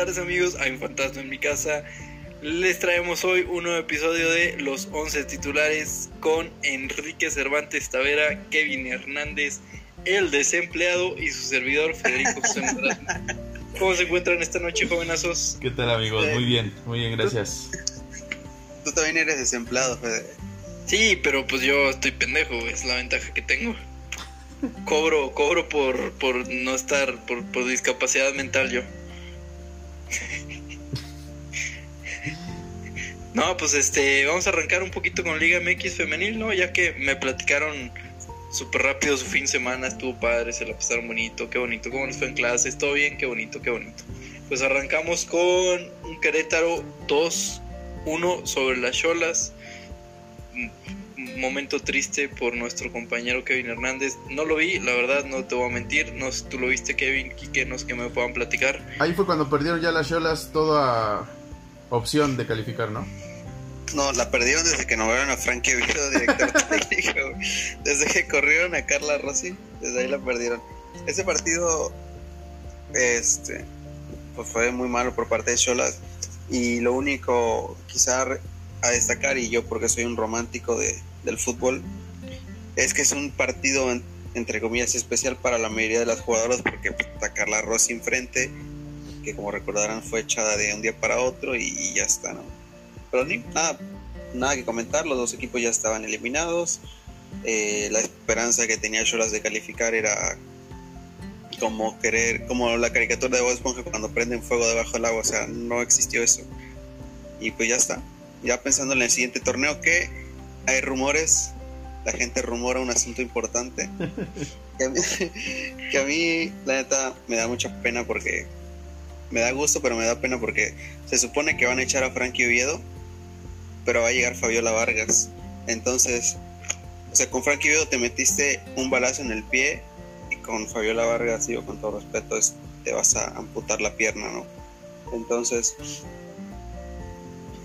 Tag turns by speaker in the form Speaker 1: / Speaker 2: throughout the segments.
Speaker 1: tardes amigos a Fantasma en mi casa. Les traemos hoy un nuevo episodio de Los 11 titulares con Enrique Cervantes Tavera, Kevin Hernández, el desempleado y su servidor Federico ¿Cómo se encuentran esta noche, jovenazos?
Speaker 2: ¿Qué tal amigos? Muy bien, muy bien, gracias.
Speaker 3: Tú también eres desempleado, Fede.
Speaker 1: Sí, pero pues yo estoy pendejo, es la ventaja que tengo. Cobro, cobro por, por no estar, por, por discapacidad mental yo. No, pues este, vamos a arrancar un poquito con Liga MX femenil, ¿no? Ya que me platicaron súper rápido su fin de semana, estuvo padre, se la pasaron bonito, qué bonito, cómo nos fue en clases, todo bien, qué bonito, qué bonito. Pues arrancamos con un Querétaro 2-1 sobre las Cholas. Momento triste por nuestro compañero Kevin Hernández. No lo vi, la verdad, no te voy a mentir. No sé tú lo viste, Kevin, que nos que me puedan platicar.
Speaker 2: Ahí fue cuando perdieron ya las Cholas toda opción de calificar, ¿no?
Speaker 3: No, la perdieron desde que nombraron a Frankie Vito director técnico. Desde que corrieron a Carla Rossi, desde ahí la perdieron. Ese partido este pues fue muy malo por parte de Cholas y lo único quizá a destacar y yo porque soy un romántico de, del fútbol es que es un partido entre comillas especial para la mayoría de las jugadoras porque está Carla Rossi enfrente que como recordarán fue echada de un día para otro y, ya está, ¿no? Pero ni, nada, nada que comentar, los dos equipos ya estaban eliminados. Eh, la esperanza que tenía Cholas de calificar era como querer, como la caricatura de Bob Esponja cuando prenden fuego debajo del agua, o sea, no existió eso. Y pues ya está. Ya pensando en el siguiente torneo, que hay rumores, la gente rumora un asunto importante. que, a mí, que a mí, la neta, me da mucha pena porque me da gusto, pero me da pena porque se supone que van a echar a Frankie Oviedo, pero va a llegar Fabiola Vargas. Entonces, o sea, con Frankie Oviedo te metiste un balazo en el pie y con Fabiola Vargas, digo con todo respeto, es, te vas a amputar la pierna, ¿no? Entonces,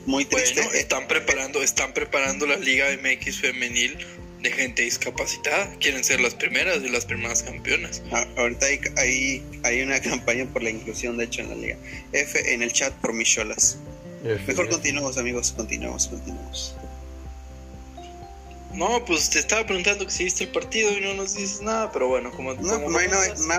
Speaker 1: muy triste. están preparando, están preparando la Liga MX femenil de gente discapacitada. Quieren ser las primeras y las primeras campeonas.
Speaker 3: Ah, ahorita hay, hay, una campaña por la inclusión, de hecho, en la liga. F en el chat por Micholas. Mejor continuamos, amigos. Continuamos, continuamos.
Speaker 1: No, pues te estaba preguntando que si viste el partido y no nos dices nada, pero bueno, como...
Speaker 3: No, no hay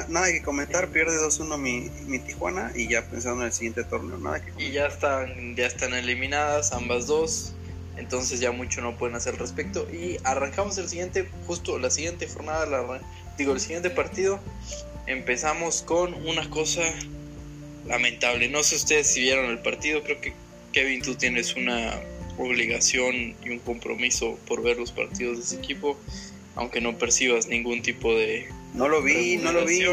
Speaker 3: nada que comentar, pierde 2-1 mi, mi, Tijuana y ya pensando en el siguiente torneo, nada que
Speaker 1: Y ya están, ya están eliminadas ambas dos entonces ya mucho no pueden hacer al respecto. Y arrancamos el siguiente, justo la siguiente jornada, la, digo, el siguiente partido. Empezamos con una cosa lamentable. No sé ustedes si vieron el partido, creo que Kevin, tú tienes una obligación y un compromiso por ver los partidos de ese equipo, aunque no percibas ningún tipo de...
Speaker 3: No lo vi, no lo vi,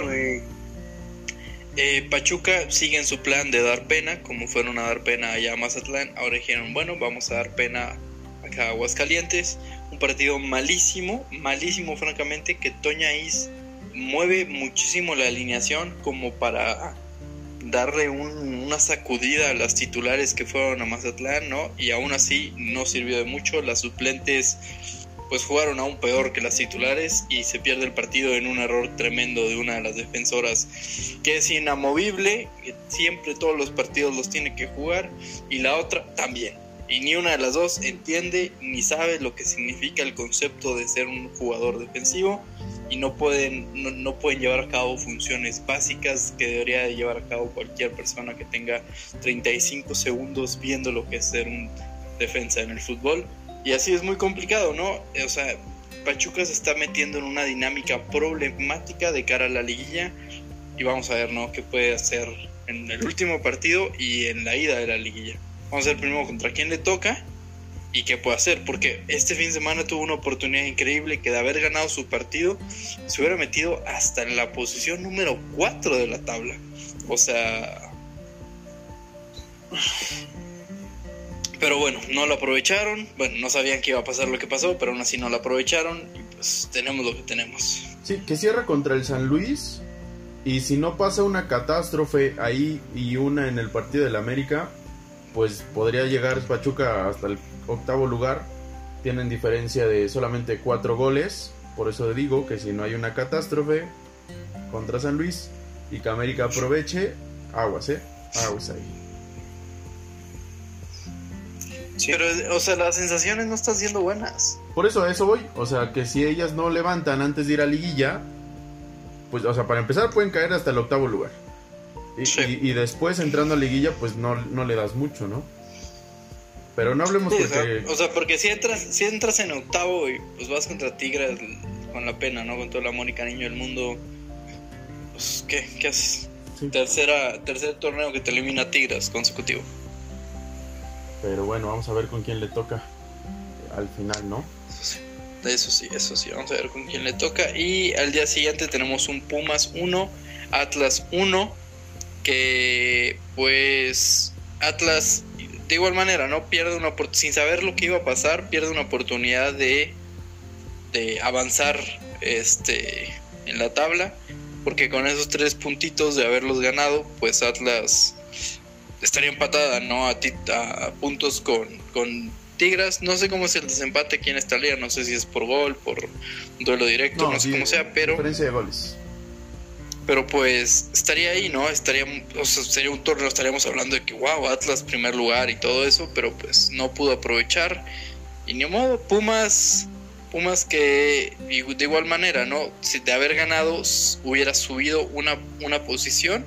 Speaker 1: eh, Pachuca sigue en su plan de dar pena, como fueron a dar pena allá a Mazatlán. Ahora dijeron, bueno, vamos a dar pena acá a Aguascalientes. Un partido malísimo, malísimo, francamente, que Toña Is mueve muchísimo la alineación como para darle una sacudida a las titulares que fueron a Mazatlán, ¿no? Y aún así no sirvió de mucho. Las suplentes pues jugaron aún peor que las titulares y se pierde el partido en un error tremendo de una de las defensoras que es inamovible, que siempre todos los partidos los tiene que jugar y la otra también. Y ni una de las dos entiende ni sabe lo que significa el concepto de ser un jugador defensivo y no pueden, no, pueden llevar a cabo funciones básicas que debería de llevar a cabo cualquier persona que tenga 35 segundos viendo lo que es ser un defensa en el fútbol y así es muy complicado, ¿no? O sea, Pachuca se está metiendo en una dinámica problemática de cara a la liguilla y vamos a ver, ¿no? ¿Qué puede hacer en el último partido y en la ida de la liguilla? Vamos a ver primero contra quién le toca y qué puede hacer, porque este fin de semana tuvo una oportunidad increíble que de haber ganado su partido se hubiera metido hasta en la posición número 4 de la tabla. O sea, pero bueno, no lo aprovecharon. Bueno, no sabían que iba a pasar lo que pasó, pero aún así no lo aprovecharon. Y pues tenemos lo que tenemos.
Speaker 2: Sí, que cierra contra el San Luis. Y si no pasa una catástrofe ahí y una en el partido del América, pues podría llegar Pachuca hasta el octavo lugar. Tienen diferencia de solamente cuatro goles. Por eso digo que si no hay una catástrofe contra San Luis y que América aproveche, aguas, ¿eh? aguas ahí.
Speaker 3: Sí.
Speaker 1: Pero, o sea, las sensaciones no están siendo buenas.
Speaker 2: Por eso a eso voy. O sea, que si ellas no levantan antes de ir a liguilla, pues, o sea, para empezar pueden caer hasta el octavo lugar. Y,
Speaker 1: Sí.
Speaker 2: y- y después entrando a liguilla, pues no, no le das mucho, ¿no? Pero no hablemos
Speaker 1: Sí,
Speaker 2: porque...
Speaker 1: o sea, porque si entras, si entras en octavo y pues vas contra Tigres con la pena, ¿no? Con todo el amor y cariño del mundo, pues, ¿qué? ¿Qué haces?
Speaker 2: Sí.
Speaker 1: Tercera, tercer torneo que te elimina Tigres consecutivo.
Speaker 2: Pero bueno, vamos a ver con quién le toca al final, ¿no?
Speaker 1: Eso sí, eso sí, eso sí. Vamos a ver con quién le toca. Y al día siguiente tenemos un Pumas 1, Atlas 1, que pues Atlas de igual manera, ¿no? Pierde una sin saber lo que iba a pasar, pierde una oportunidad de, de avanzar este en la tabla, porque con esos tres puntitos de haberlos ganado, pues Atlas estaría empatada, ¿no? A, ti- a puntos con, con Tigras. No sé cómo es el desempate aquí en esta liga, no sé si es por gol, por duelo directo, no, sé
Speaker 2: sí,
Speaker 1: cómo sea, pero
Speaker 2: Diferencia de goles.
Speaker 1: pero pues estaría ahí, ¿no? Estaría, o sea, sería un torneo, estaríamos hablando de que, wow, Atlas primer lugar y todo eso, pero pues no pudo aprovechar. Y ni modo, Pumas, Pumas que de igual manera, ¿no? Si de haber ganado hubiera subido una, una posición,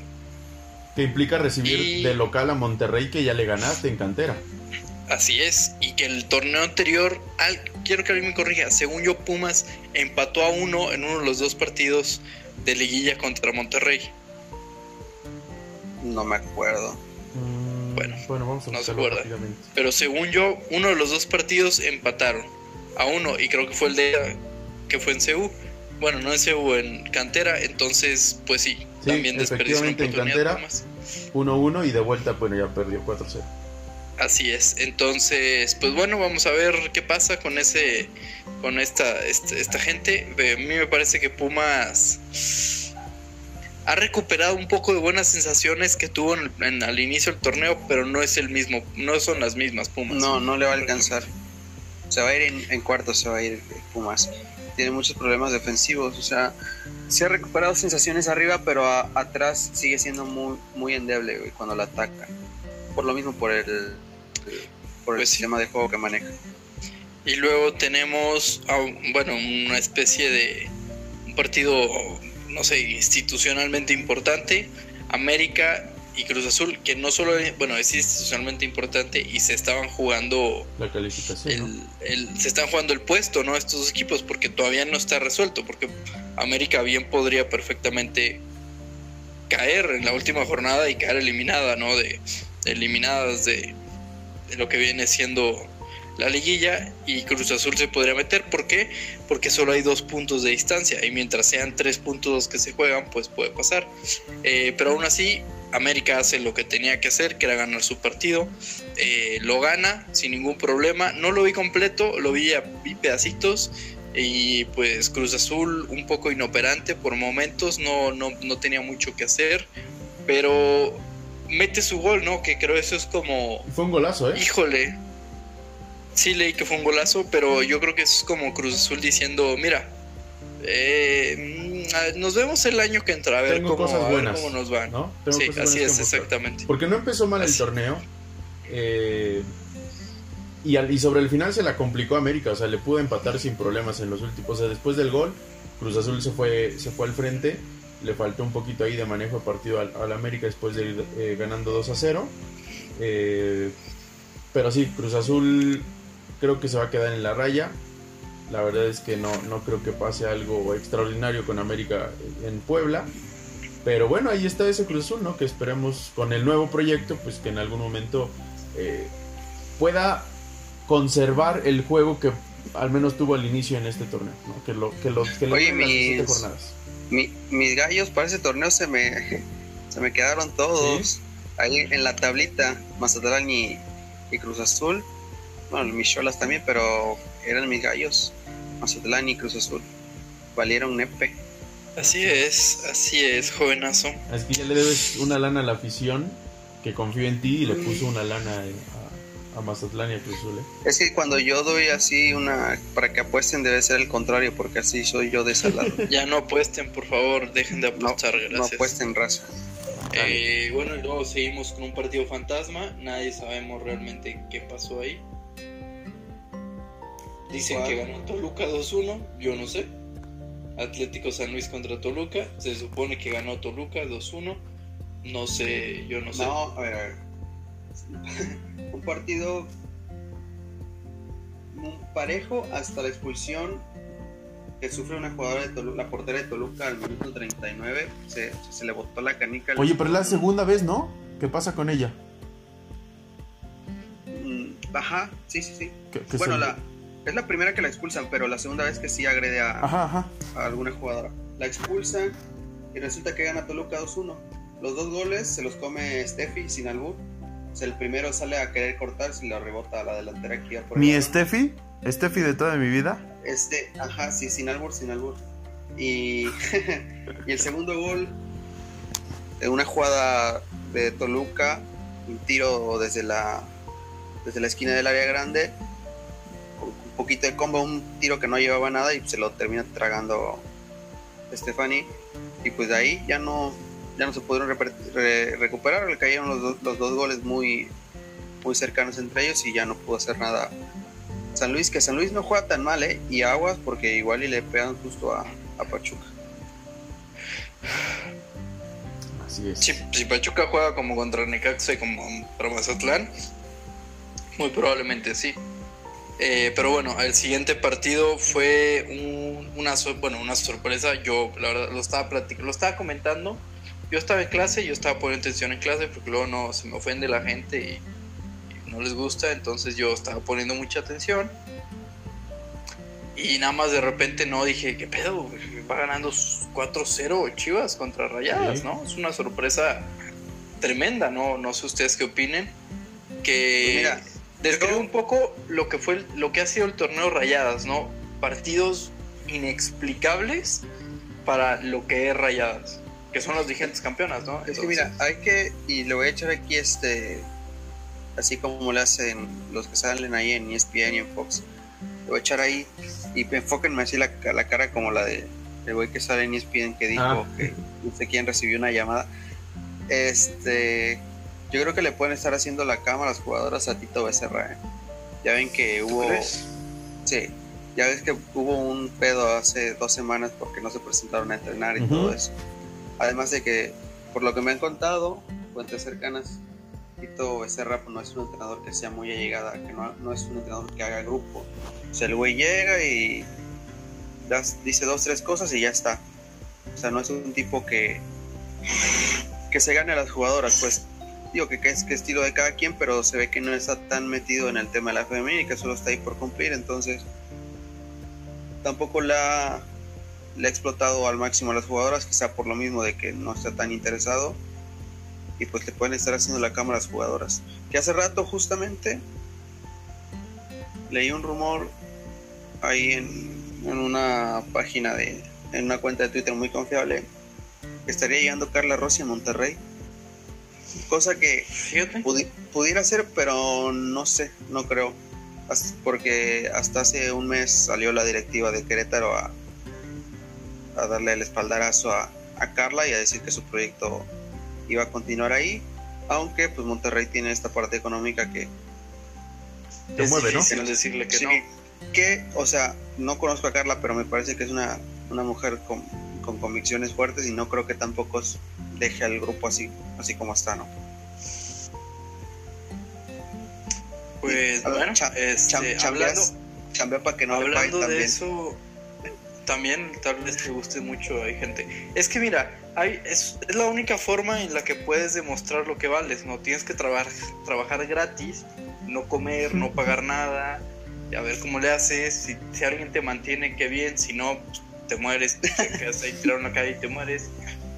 Speaker 2: Que implica recibir
Speaker 1: Y-
Speaker 2: de local a Monterrey que ya le ganaste en cantera.
Speaker 1: así es, y que el torneo anterior, al, quiero que alguien me corrija, según yo Pumas empató a uno en uno de los dos partidos de liguilla contra Monterrey.
Speaker 3: No me acuerdo.
Speaker 2: Mm,
Speaker 1: Bueno,
Speaker 2: bueno, vamos a
Speaker 1: no se acuerda. Pero según yo, uno de los dos partidos empataron a uno y creo que fue el de que fue en CU. Bueno, no en CU, en Cantera, entonces pues sí,
Speaker 2: Sí,
Speaker 1: también desperdició una oportunidad
Speaker 2: Cantera.
Speaker 1: más.
Speaker 2: 1-1 y de vuelta, bueno, ya perdió 4-0.
Speaker 1: Así es. Entonces, pues bueno, vamos a ver qué pasa con ese con esta este- esta, gente. A mí me parece que Pumas ha recuperado un poco de buenas sensaciones que tuvo en, en- al inicio del torneo, pero no es el mismo, no son las mismas Pumas.
Speaker 3: No, no le va a alcanzar. Se va a ir en, en cuarto, se va a ir Pumas. Tiene muchos problemas defensivos, o sea, se ha recuperado sensaciones arriba, pero a- atrás sigue siendo muy, muy endeble güey, cuando la ataca. Por lo mismo, por el, por el
Speaker 1: Pues sí.
Speaker 3: sistema de juego que maneja.
Speaker 1: Y luego tenemos, a bueno, una especie de un partido, no sé, institucionalmente importante, América y Cruz Azul, que no solo, bueno, es institucionalmente importante y se estaban jugando
Speaker 2: La calificación, ¿no?
Speaker 1: el, se están jugando el puesto, ¿no? Estos dos equipos, porque todavía no está resuelto, porque América bien podría perfectamente caer en la última jornada y caer eliminada, ¿no? De, de eliminadas de, de lo que viene siendo la liguilla y Cruz Azul se podría meter. ¿Por qué? Porque solo hay dos puntos de distancia y mientras sean tres puntos los que se juegan, pues puede pasar. Eh, pero aún así, América hace lo que tenía que hacer, que era ganar su partido. Eh, lo gana sin ningún problema. No lo vi completo, lo vi a vi pedacitos. Y pues Cruz Azul un poco inoperante por momentos, no, no, no tenía mucho que hacer. Pero mete su gol, ¿no? Que creo eso es como
Speaker 2: Fue un golazo, ¿eh?
Speaker 1: Híjole. Sí leí que fue un golazo, pero yo creo que eso es como Cruz Azul diciendo, mira, eh, mm, nos vemos el año que entra, a ver,
Speaker 2: Tengo
Speaker 1: cómo,
Speaker 2: cosas
Speaker 1: a ver cómo nos van.
Speaker 2: ¿no? Tengo
Speaker 1: Sí,
Speaker 2: cosas
Speaker 1: así es, exactamente.
Speaker 2: Porque no empezó mal el torneo. eh, y, al- y sobre el final se la complicó América. O sea, le pudo empatar sin problemas en los últimos. O sea, después del gol, Cruz Azul se fue, se fue al frente. Le faltó un poquito ahí de manejo de partido al, al América después de ir eh, ganando 2 a 0. Eh, pero sí, Cruz Azul creo que se va a quedar en la raya. La verdad es que no, no creo que pase algo extraordinario con América en Puebla. Pero bueno, ahí está ese Cruz Azul, ¿no? Que esperemos con el nuevo proyecto, pues que en algún momento eh, pueda conservar el juego que al menos tuvo al inicio en este torneo, ¿no? Que lo que lo que
Speaker 3: Oye,
Speaker 2: en las 17
Speaker 3: mis-
Speaker 2: jornadas.
Speaker 3: Mi- mis gallos para ese torneo se me, se me quedaron todos. Ahí en la tablita, Mazatlán y, y Cruz Azul. Bueno, mis cholas también, pero eran mis gallos. Mazatlán y Cruz Azul. Valieron nepe.
Speaker 1: Así es, así es, jovenazo.
Speaker 2: Es que ya le debes una lana a la afición que confío en ti y le puso una lana a, a Mazatlán y a Cruz Azul, ¿eh?
Speaker 3: Es que cuando yo doy así una para que apuesten debe ser el contrario, porque así soy yo de ese lado.
Speaker 1: Ya no apuesten, por favor, dejen de
Speaker 3: No,
Speaker 1: apostar,
Speaker 3: no
Speaker 1: gracias.
Speaker 3: apuesten raza.
Speaker 1: Eh, bueno, y luego seguimos con un partido fantasma. Nadie sabemos realmente qué pasó ahí. Dicen que ganó Toluca 2-1. Yo no sé. Atlético San Luis contra Toluca. Se supone que ganó Toluca 2-1. No sé, yo no sé.
Speaker 3: No, a ver, a ver. Un partido un parejo hasta la expulsión que sufre una jugadora de Toluca, la portera de Toluca al minuto 39. Se, se le botó la canica. al-
Speaker 2: Oye, pero es la segunda vez, ¿no? ¿Qué pasa con ella?
Speaker 3: Mm, Ajá, sí, sí, sí.
Speaker 2: ¿Qué- qué
Speaker 3: Bueno,
Speaker 2: se-
Speaker 3: la, es la primera que la expulsan, pero la segunda vez que sí agrede a,
Speaker 2: Ajá, ajá.
Speaker 3: a alguna jugadora. La expulsan y resulta que gana Toluca 2-1. Los dos goles se los come Steffi sin albur. O sea, el primero sale a querer cortar, se lo rebota a la delantera que por
Speaker 2: Mi. Steffi, Steffi de toda mi vida.
Speaker 3: Este, ajá, sí, sin albur, sin albur. Y, y el segundo gol, de una jugada de Toluca, un tiro desde la, desde la esquina del área grande, poquito de combo, un tiro que no llevaba nada y se lo termina tragando Stefani. Y pues de ahí ya no, ya no se pudieron re- recuperar, le cayeron los, dos- los dos goles muy, muy cercanos entre ellos y ya no pudo hacer nada San Luis, que San Luis no juega tan mal, ¿eh? Y aguas porque igual y le pegan justo a, a Pachuca.
Speaker 2: Así es.
Speaker 1: Si, si Pachuca juega como contra Necaxa y como contra Mazatlán, muy probablemente sí. Eh, pero bueno, el siguiente partido fue un- una, bueno, una sorpresa. Yo, la verdad, lo estaba, lo estaba comentando. Yo estaba en clase, yo estaba poniendo atención en clase porque luego no se me ofende la gente y, y no les gusta. Entonces yo estaba poniendo mucha atención. Y nada más de repente no dije, ¿qué pedo? Va ganando 4-0 Chivas contra Rayadas. ¿no? Es una sorpresa tremenda, ¿no? No sé ustedes qué opinen. Que
Speaker 3: Pues mira,
Speaker 1: describe un poco lo que fue lo que ha sido el torneo Rayadas, ¿no? Partidos inexplicables para lo que es Rayadas, que son las vigentes campeonas, ¿no?
Speaker 3: Es que
Speaker 1: Entonces,
Speaker 3: mira, hay que, y le voy a echar aquí este, así como le hacen los que salen ahí en ESPN y en Fox, le voy a echar ahí y enfóquenme así la, la cara como la de el güey que sale en ESPN que dijo
Speaker 2: Ah.
Speaker 3: que no sé quién recibió una llamada. Este, yo creo que le pueden estar haciendo la cama a las jugadoras a Tito Becerra. ¿eh? Ya ven que
Speaker 1: ¿tú
Speaker 3: hubo,
Speaker 1: crees?
Speaker 3: sí, ya ves que hubo un pedo hace dos semanas porque no se presentaron a entrenar y
Speaker 2: Ujú.
Speaker 3: todo eso. Además de que, por lo que me han contado, fuentes cercanas, Tito Becerra pues, no es un entrenador que sea muy allegada, que no, no es un entrenador que haga grupo. O sea, el güey llega y das- dice dos, tres cosas y ya está. O sea, no es un tipo que, que se gane a las jugadoras, pues. Digo que, es que estilo de cada quien, pero se ve que no está tan metido en el tema de la femenina y que solo está ahí por cumplir, entonces tampoco la, ha explotado al máximo a las jugadoras, quizá por lo mismo de que no está tan interesado y pues le pueden estar haciendo la cámara a las jugadoras. Que hace rato justamente leí un rumor ahí en, en una página de, en una cuenta de Twitter muy confiable, que estaría llegando Carla Rossi a Monterrey. Cosa que
Speaker 1: Fíjate.
Speaker 3: Pudi- pudiera ser, pero no sé, no creo. Porque hasta hace un mes salió la directiva de Querétaro a, a darle el espaldarazo a, a Carla y a decir que su proyecto iba a continuar ahí. Aunque pues Monterrey tiene esta parte económica que,
Speaker 2: Te
Speaker 1: es
Speaker 2: mueve, ¿no?
Speaker 1: decirle que
Speaker 3: sí,
Speaker 1: no.
Speaker 3: que, o sea, no conozco a Carla, pero me parece que es una, una mujer con, con convicciones fuertes y no creo que tampoco deje al grupo así, así como está, ¿no?
Speaker 1: Pues
Speaker 3: ver,
Speaker 1: bueno,
Speaker 3: cha-
Speaker 1: este,
Speaker 3: cham-
Speaker 1: hablando,
Speaker 3: chambea para que no le
Speaker 1: hablando de eso, también tal vez te guste mucho, hay gente. Es que mira, hay, es, es la única forma en la que puedes demostrar lo que vales, ¿no? Tienes que trabajar trabajar gratis, no comer, no pagar nada, y a ver cómo le haces, si, si alguien te mantiene, qué bien, si no, pues, te mueres, te quedas ahí tirado en la calle y te mueres.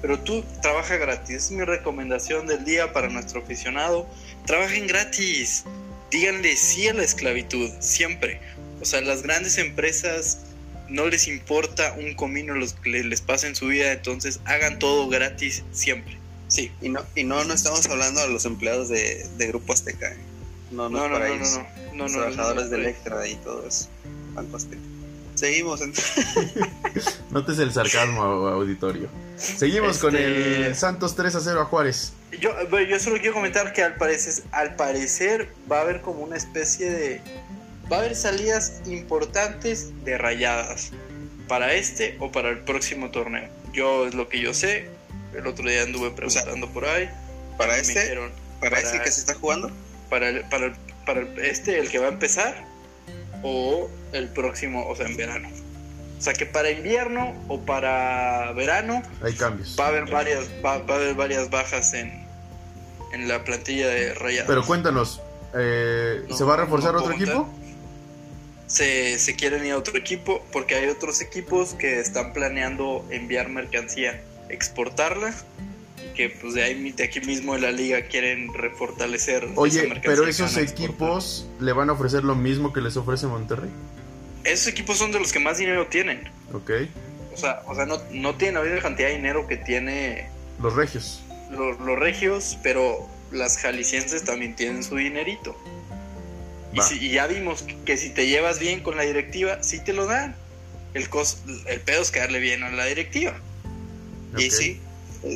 Speaker 1: Pero tú trabaja gratis, es mi recomendación del día para nuestro aficionado. Trabajen gratis, díganle sí a la esclavitud, siempre. O sea, las grandes empresas no les importa un comino los que les pasa en su vida, entonces hagan todo gratis siempre. Sí.
Speaker 3: Y no, y no, no estamos hablando de los empleados de, de Grupo Azteca. ¿eh? No, no,
Speaker 1: No, no, no, no,
Speaker 3: ellos.
Speaker 1: no, no,
Speaker 3: los trabajadores de Electra y todo eso. Banco Azteca. Seguimos.
Speaker 2: Notes el sarcasmo, auditorio. Seguimos con
Speaker 1: Este-
Speaker 2: el Santos 3 a 0 a Juárez.
Speaker 1: Yo, solo quiero comentar que al parecer, al parecer va a haber como una especie de... Va a haber salidas importantes de rayadas para este o para el próximo torneo. Yo es lo que yo sé. El otro día anduve preguntando por ahí.
Speaker 3: Para este,
Speaker 1: dijeron,
Speaker 3: para
Speaker 1: para-
Speaker 3: este que se está jugando.
Speaker 1: para el, para el- para el- este, el que va a empezar, o el próximo, o sea, en verano. O sea, que para invierno o para verano
Speaker 2: Hay cambios.
Speaker 1: va a haber varias, va, va a haber varias bajas en, en la plantilla de Rayados.
Speaker 2: Pero cuéntanos, eh,
Speaker 1: No,
Speaker 2: ¿se va a reforzar
Speaker 1: no
Speaker 2: otro equipo?
Speaker 1: se, se quieren ir a otro equipo porque hay otros equipos que están planeando enviar mercancía, exportarla y que pues de ahí de aquí mismo de la liga quieren refortalecer
Speaker 2: Oye, pero esos
Speaker 1: exportar.
Speaker 2: equipos le van a ofrecer lo mismo que les ofrece Monterrey.
Speaker 1: esos equipos son de los que más dinero tienen
Speaker 2: Ok.
Speaker 1: o sea o sea no, no tienen la misma cantidad de dinero que tiene
Speaker 2: Los regios.
Speaker 1: los, los regios pero las jaliscienses también tienen su dinerito y, si- y ya vimos que, que si te llevas bien con la directiva sí te lo dan el cos, el pedo es caerle bien a la directiva
Speaker 3: Y sí,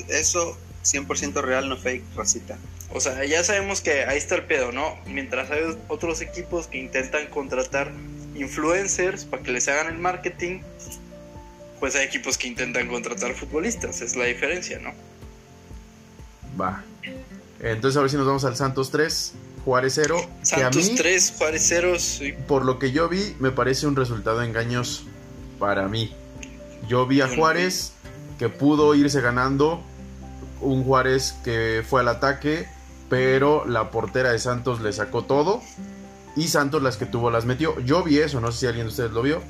Speaker 3: eso 100% real, no fake, racita.
Speaker 1: O sea, ya sabemos que ahí está el pedo, ¿no? Mientras hay otros equipos que intentan contratar influencers para que les hagan el marketing, pues hay equipos que intentan contratar futbolistas, es la diferencia, ¿no?
Speaker 2: Va. Entonces a ver si nos vamos al Santos 3, Juárez 0. que a
Speaker 1: Santos
Speaker 2: mí,
Speaker 1: 3, Juárez 0, sí.
Speaker 2: por lo que yo vi, me parece un resultado engañoso para mí. Yo vi a Juárez que pudo irse ganando, un Juárez que fue al ataque, pero la portera de Santos le sacó todo y Santos las que tuvo las metió. Yo vi eso, no sé si alguien de ustedes lo vio.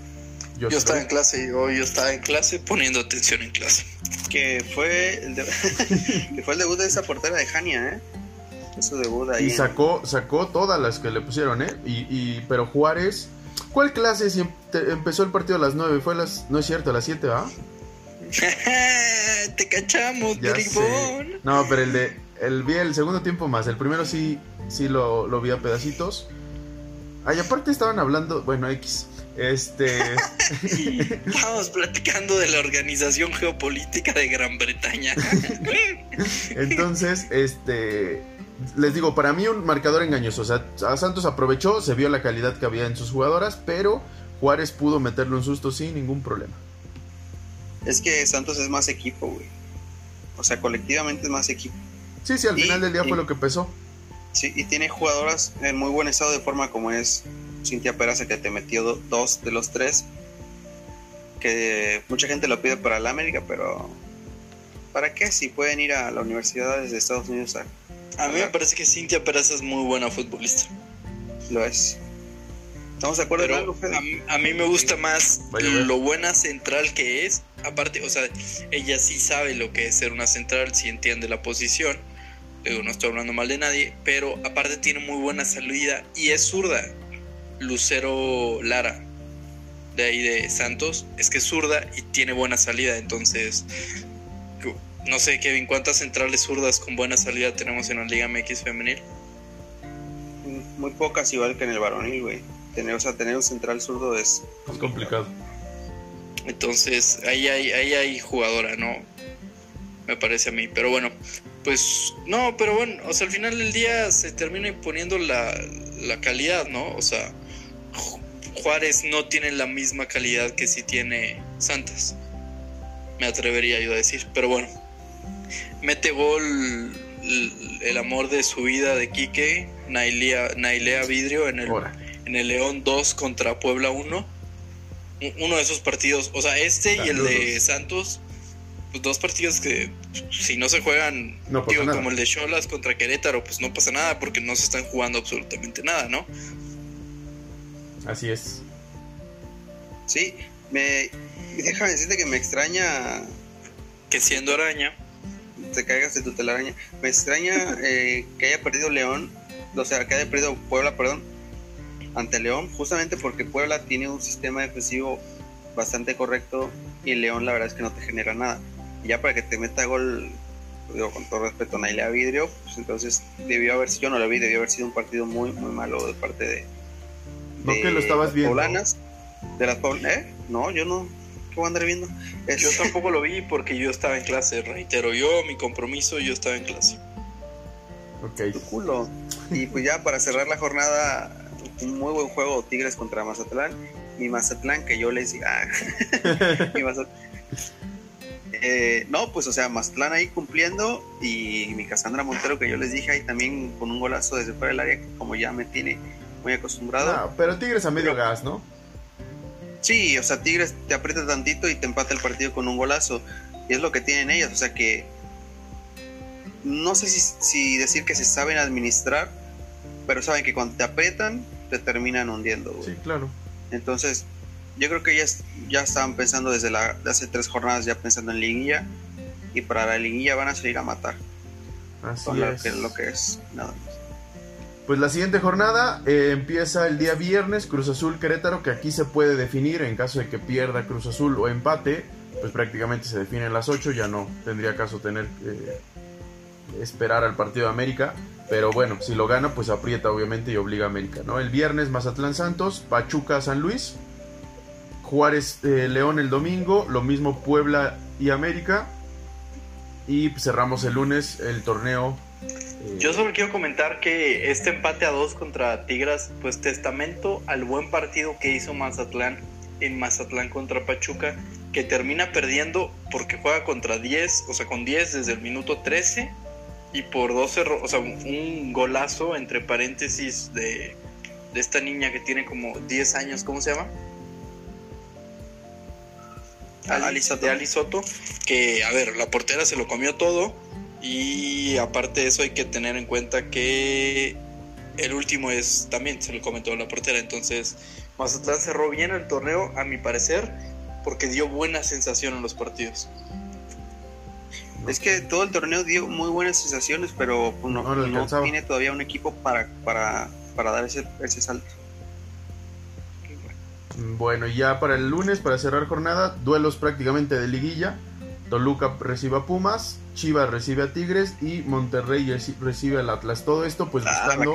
Speaker 1: Yo estaba
Speaker 2: vi.
Speaker 1: en clase, yo, yo estaba en clase poniendo atención en clase.
Speaker 3: Que fue el, de- que fue el debut de esa portera de Jania, ¿eh? Eso debut ahí.
Speaker 2: Y
Speaker 3: en-
Speaker 2: sacó, sacó todas las que le pusieron, ¿eh? Y, y- pero Juárez, ¿cuál clase si em- empezó el partido a las 9? Fue a las, no es cierto, a las 7, ¿va?
Speaker 1: Te cachamos, bribón.
Speaker 2: No, pero el de, el vi el segundo tiempo más, el primero sí, sí lo, lo vi a pedacitos. Ay, aparte estaban hablando, bueno, X, este,
Speaker 1: Estábamos platicando de la organización geopolítica de Gran Bretaña.
Speaker 2: entonces, este, les digo, para mí un marcador engañoso, o sea, a Santos aprovechó, se vio la calidad que había en sus jugadoras, pero Juárez pudo meterle un susto sin ningún problema.
Speaker 3: Es que Santos es más equipo, güey. O sea, colectivamente es más equipo.
Speaker 2: Sí, sí, al
Speaker 3: Y-
Speaker 2: final del día
Speaker 3: y-
Speaker 2: fue lo que pesó.
Speaker 3: Sí, y tiene jugadoras en muy buen estado de forma como es Cintia Peraza que te metió do- dos de los tres. Que mucha gente lo pide para la América, pero ¿para qué? Si pueden ir a las universidades de Estados Unidos a,
Speaker 1: A mí me parece que Cintia Peraza es muy buena futbolista.
Speaker 3: lo es. ¿Estamos de acuerdo en
Speaker 1: Pero
Speaker 3: algo, Fede?
Speaker 1: a mí, a mí me gusta más
Speaker 2: vaya.
Speaker 1: lo buena central que es. Aparte, o sea, ella sí sabe lo que es ser una central, sí entiende la posición. Digo, no estoy hablando mal de nadie, pero aparte tiene muy buena salida y es zurda. Lucero Lara, de ahí de Santos, es que es zurda y tiene buena salida. Entonces, no sé, Kevin, ¿cuántas centrales zurdas con buena salida tenemos en la Liga MX femenil?
Speaker 3: Muy pocas, igual que en el varonil, güey. Tener, o sea, tener un central zurdo es
Speaker 2: Es complicado.
Speaker 1: Entonces, ahí hay, ahí hay jugadora, ¿no? Me parece a mí. Pero bueno, pues no, pero bueno, o sea, al final del día se termina imponiendo la, la calidad, ¿no? O sea, Ju- Juárez no tiene la misma calidad que si tiene Santas. Me atrevería yo a decir. Pero bueno, mete gol el amor de su vida de Quique, Nailea, Nailea Vidrio en el en el León 2 contra Puebla 1. Uno de esos partidos, o sea, este y el de. Santos, pues dos partidos que si no se juegan,
Speaker 2: No pasa
Speaker 1: digo,
Speaker 2: nada.
Speaker 1: como el de Cholas contra Querétaro, pues no pasa nada porque no se están jugando absolutamente nada, ¿no?
Speaker 2: así es.
Speaker 3: Sí, me déjame decirte que me extraña
Speaker 1: Que siendo araña,
Speaker 3: te caigas de tu telaraña. Me extraña eh, que haya perdido León, o sea, que haya perdido Puebla, perdón, ante León, justamente porque Puebla tiene un sistema defensivo bastante correcto y León la verdad es que no te genera nada. Y ya para que te meta gol, digo, con todo respeto, Nailea Vidrio, pues entonces debió haber, yo no lo vi, debió haber sido un partido muy, muy malo de parte de...
Speaker 2: ¿No
Speaker 3: de
Speaker 2: que lo estabas
Speaker 3: las
Speaker 2: viendo?
Speaker 3: poblanas. De las Paul- ¿Eh? No, yo no. ¿Qué voy a andar viendo? Es-
Speaker 1: Yo tampoco lo vi porque yo estaba en clase, reitero. Yo, mi compromiso, yo estaba en clase.
Speaker 2: Ok.
Speaker 3: tu culo. Y pues ya para cerrar la jornada, un muy buen juego Tigres contra Mazatlán. Mi Mazatlán que yo les diga. ah, mi Mazat- Eh, no, pues o sea, Mazatlán ahí cumpliendo y mi Cassandra Montero que yo les dije ahí también con un golazo desde fuera del área, que como ya me tiene muy acostumbrado.
Speaker 2: No, pero Tigres a medio gas, ¿no?
Speaker 3: Sí, o sea, Tigres te aprieta tantito y te empata el partido con un golazo. Y es lo que tienen ellas, o sea que no sé si, si decir que se saben administrar, pero saben que cuando te aprietan te terminan hundiendo. güey.
Speaker 2: Sí, claro.
Speaker 3: Entonces, yo creo que ellas ya estaban pensando desde la, de hace tres jornadas ya pensando en liguilla y para la liguilla van a salir a matar.
Speaker 2: Así
Speaker 3: Con lo
Speaker 2: es.
Speaker 3: que, lo que es nada más.
Speaker 2: Pues la siguiente jornada eh, empieza el día viernes, Cruz Azul Querétaro, que aquí se puede definir en caso de que pierda Cruz Azul o empate, pues prácticamente se define en las 8, ya no tendría caso tener eh, esperar al partido de América, pero bueno, si lo gana pues aprieta obviamente y obliga a América, ¿no? El viernes Mazatlán Santos, Pachuca San Luis, Juárez eh, León el domingo, lo mismo Puebla y América, y cerramos el lunes el torneo. eh,
Speaker 1: Yo solo quiero comentar que este empate a dos contra Tigras, pues testamento al buen partido que hizo Mazatlán en Mazatlán contra Pachuca, que termina perdiendo porque juega contra 10, o sea, con 10 desde el minuto 13 y por 12, ro- o sea, un golazo entre paréntesis de, de esta niña que tiene como 10 años, ¿cómo se llama?
Speaker 3: Ali Soto.
Speaker 1: de Ali Soto, que a ver, la portera se lo comió todo y aparte de eso hay que tener en cuenta que el último es también se lo come todo la portera, entonces Mazatlán cerró bien el torneo a mi parecer porque dio buena sensación en los partidos.
Speaker 3: Es que todo el torneo dio muy buenas sensaciones, pero pues, no, tiene todavía un equipo para, para, para dar ese, ese salto.
Speaker 2: Bueno, y ya para el lunes, para cerrar jornada, duelos prácticamente de liguilla. Toluca recibe a Pumas, Chivas recibe a Tigres y Monterrey reci- recibe al Atlas. Todo esto pues
Speaker 3: Ah,
Speaker 2: buscando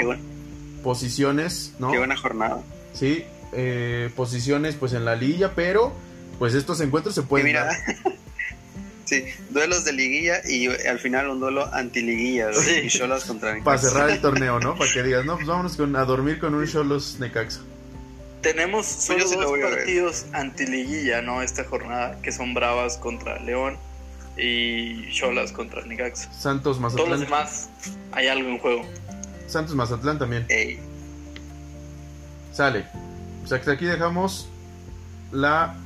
Speaker 2: posiciones, ¿no?
Speaker 3: qué buena jornada.
Speaker 2: Sí, eh, posiciones pues en la liguilla, pero pues estos encuentros se pueden
Speaker 3: mira,
Speaker 2: dar.
Speaker 3: sí, duelos de liguilla y al final un duelo antiliguilla.
Speaker 1: Sí.
Speaker 3: Y Cholas contra
Speaker 2: para cerrar el torneo, ¿no? Para que digas, no, pues vámonos con, a dormir con un Cholos Necaxa.
Speaker 1: Tenemos solo
Speaker 3: yo sí
Speaker 1: dos partidos anti-liguilla, ¿no? Esta jornada, que son Bravas contra León y Cholas contra Necaxa.
Speaker 2: Santos
Speaker 1: Todos los
Speaker 2: Mazatlán.
Speaker 1: demás hay algo en juego.
Speaker 2: Santos Mazatlán también.
Speaker 3: Ey,
Speaker 2: Sale. Pues hasta aquí dejamos la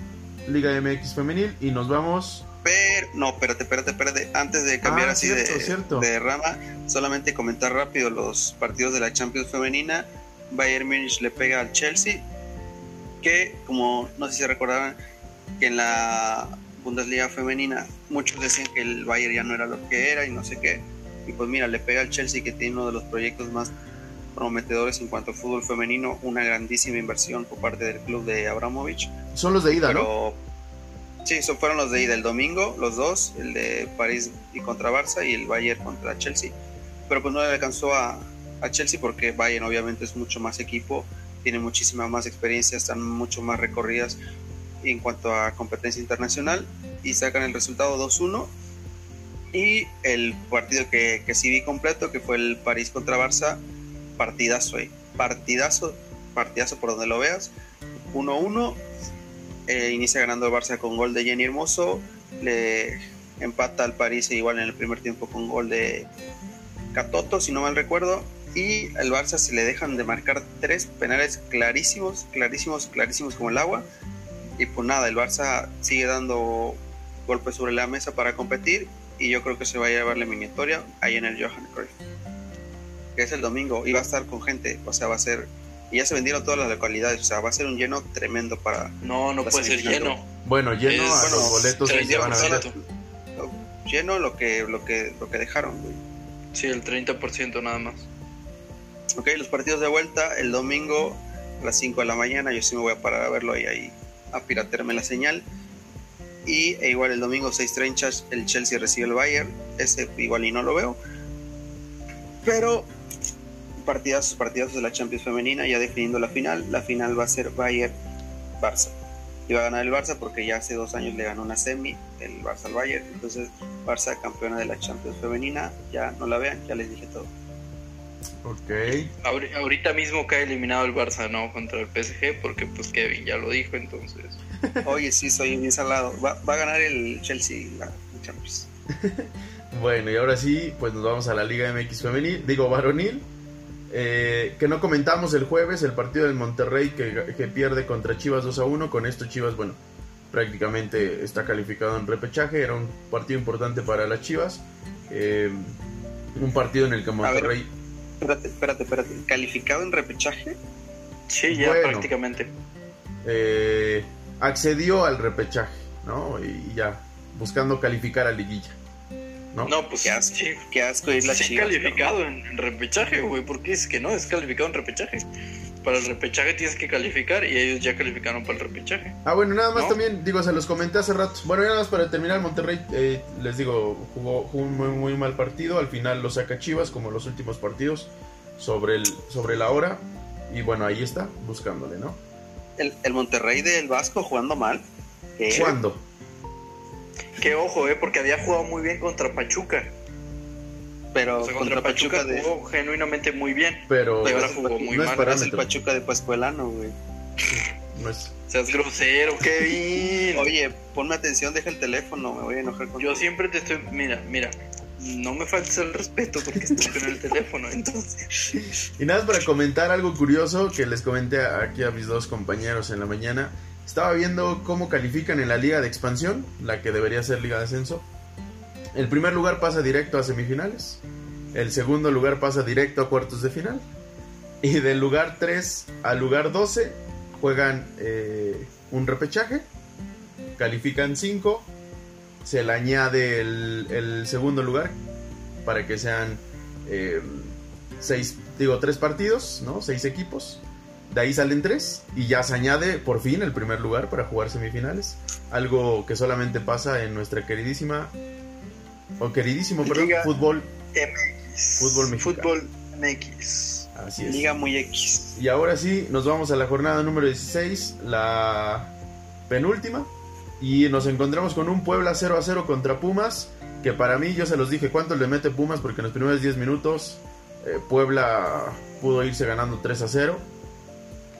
Speaker 2: Liga MX femenil y nos vamos
Speaker 3: pero, no, espérate, espérate, espérate. Antes de cambiar
Speaker 2: Ah,
Speaker 3: así
Speaker 2: cierto,
Speaker 3: de,
Speaker 2: cierto.
Speaker 3: de rama, solamente comentar rápido los partidos de la Champions femenina. Bayern Múnich le pega al Chelsea, que como no sé si recordaban que en la Bundesliga femenina muchos decían que el Bayern ya no era lo que era y no sé qué. Y pues mira, le pega al Chelsea que tiene uno de los proyectos más prometedores en cuanto a fútbol femenino, una grandísima inversión por parte del club de Abramovich.
Speaker 2: Son los de ida, ¿no?
Speaker 3: Sí, esos fueron los de ida el domingo, los dos, el de París y contra Barça y el Bayern contra Chelsea. Pero pues no le alcanzó a, a Chelsea porque Bayern obviamente es mucho más equipo, tiene muchísima más experiencia, están mucho más recorridas en cuanto a competencia internacional y sacan el resultado 2-1. Y el partido que, que sí vi completo, que fue el París contra Barça, partidazo, eh, partidazo, partidazo por donde lo veas. 1-1, eh, inicia ganando el Barça con gol de Jenny Hermoso, le empata al París igual en el primer tiempo con gol de Catoto, si no mal recuerdo, y el Barça se le dejan de marcar tres penales clarísimos, clarísimos, clarísimos como el agua, y pues nada, el Barça sigue dando golpes sobre la mesa para competir, y yo creo que se va a llevar la eliminatoria ahí en el Johan Cruyff, que es el domingo, y va a estar con gente, o sea, va a ser, y ya se vendieron todas las localidades, o sea, va a ser un lleno tremendo para
Speaker 1: No, no puede ser lleno.
Speaker 2: Bueno, lleno
Speaker 1: Es-
Speaker 2: a
Speaker 3: bueno,
Speaker 2: los boletos que se
Speaker 1: 30%.
Speaker 2: van a vender.
Speaker 3: lleno lo que lo que lo que dejaron güey.
Speaker 1: Sí, el 30% nada más.
Speaker 3: ok los partidos de vuelta el domingo a las 5 de la mañana yo sí me voy a parar a verlo y ahí a piratearme la señal y e igual el domingo 6.30 el Chelsea recibe el Bayern ese igual y no lo veo pero partidazos partidazos de la Champions femenina ya definiendo la final la final va a ser Bayern Barça. Iba a ganar el Barça porque ya hace dos años le ganó una semi, el Barça al Bayern. Entonces, Barça campeona de la Champions femenina, ya no la vean, ya les dije todo.
Speaker 2: Ok.
Speaker 1: Ahori- Ahorita mismo cae eliminado el Barça, ¿no? Contra el PSG, porque pues Kevin ya lo dijo, entonces.
Speaker 3: Oye, sí, soy bien salado. Va, va a ganar el Chelsea la Champions.
Speaker 2: Bueno, y ahora sí, pues nos vamos a la Liga MX femenil, digo varonil. Eh, que no comentamos el jueves, el partido del Monterrey que, que pierde contra Chivas 2 a 1. Con esto Chivas, bueno, prácticamente está calificado en repechaje. Era un partido importante para las Chivas. eh, un partido en el que Monterrey...
Speaker 3: Espérate, espérate, espérate. ¿Calificado en repechaje?
Speaker 1: Sí, ya
Speaker 2: Bueno.
Speaker 1: prácticamente.
Speaker 2: eh, accedió al repechaje, ¿no? Y ya, buscando calificar a liguilla, ¿no?
Speaker 1: No, pues
Speaker 3: Qué asco.
Speaker 1: sí.
Speaker 3: Qué asco ir las
Speaker 1: Sí,
Speaker 3: Chivas.
Speaker 1: calificado en, en repechaje, güey. ¿Por qué es que no? Es calificado en repechaje. Para el repechaje tienes que calificar y ellos ya calificaron para el repechaje.
Speaker 2: Ah, bueno, nada más
Speaker 1: ¿No?
Speaker 2: también, digo, se los comenté hace rato. Bueno, nada más para terminar, Monterrey, eh, les digo, jugó, jugó un muy, muy mal partido. Al final lo saca Chivas, como los últimos partidos, sobre, el, sobre la hora. Y bueno, ahí está, buscándole, ¿no?
Speaker 3: El, el Monterrey del Vasco jugando mal.
Speaker 2: ¿Cuándo?
Speaker 1: Que ojo, eh, porque había jugado muy bien contra Pachuca.
Speaker 3: Pero
Speaker 1: O sea,
Speaker 3: contra Pachuca, de.
Speaker 1: jugó genuinamente muy bien.
Speaker 2: Pero
Speaker 1: Y ahora jugó muy
Speaker 2: no es
Speaker 1: mal.
Speaker 2: para-
Speaker 3: es el. Pachuca de Pascuelano, güey.
Speaker 2: no es...
Speaker 1: Seas grosero, Kevin.
Speaker 3: Oye, ponme atención, deja el teléfono, me voy a enojar con
Speaker 1: Yo siempre te estoy. Mira, mira. No me faltes el respeto porque estoy con el teléfono. Entonces,
Speaker 2: Y nada para comentar algo curioso que les comenté aquí a mis dos compañeros en la mañana. Estaba viendo cómo califican en la liga de expansión, la que debería ser liga de ascenso. El primer lugar pasa directo a semifinales. El segundo lugar pasa directo a cuartos de final. Y del lugar 3 al lugar 12 juegan eh, un repechaje. Califican 5. Se le añade el, segundo lugar para que sean eh, seis, digo, tres partidos, ¿no? Seis equipos. De ahí salen tres y ya se añade por fin el primer lugar para jugar semifinales. Algo que solamente pasa en nuestra queridísima, o queridísimo, perdón,
Speaker 1: Liga.
Speaker 2: fútbol.
Speaker 1: MX.
Speaker 2: Fútbol mexicano.
Speaker 1: Fútbol MX.
Speaker 2: Así es.
Speaker 3: Liga muy X.
Speaker 2: Y ahora sí, nos vamos a la jornada número 16, la penúltima. Y nos encontramos con un Puebla 0 a 0 contra Pumas. Que para mí, yo se los dije cuánto le mete Pumas, porque en los primeros 10 minutos eh, Puebla pudo irse ganando 3 a 0.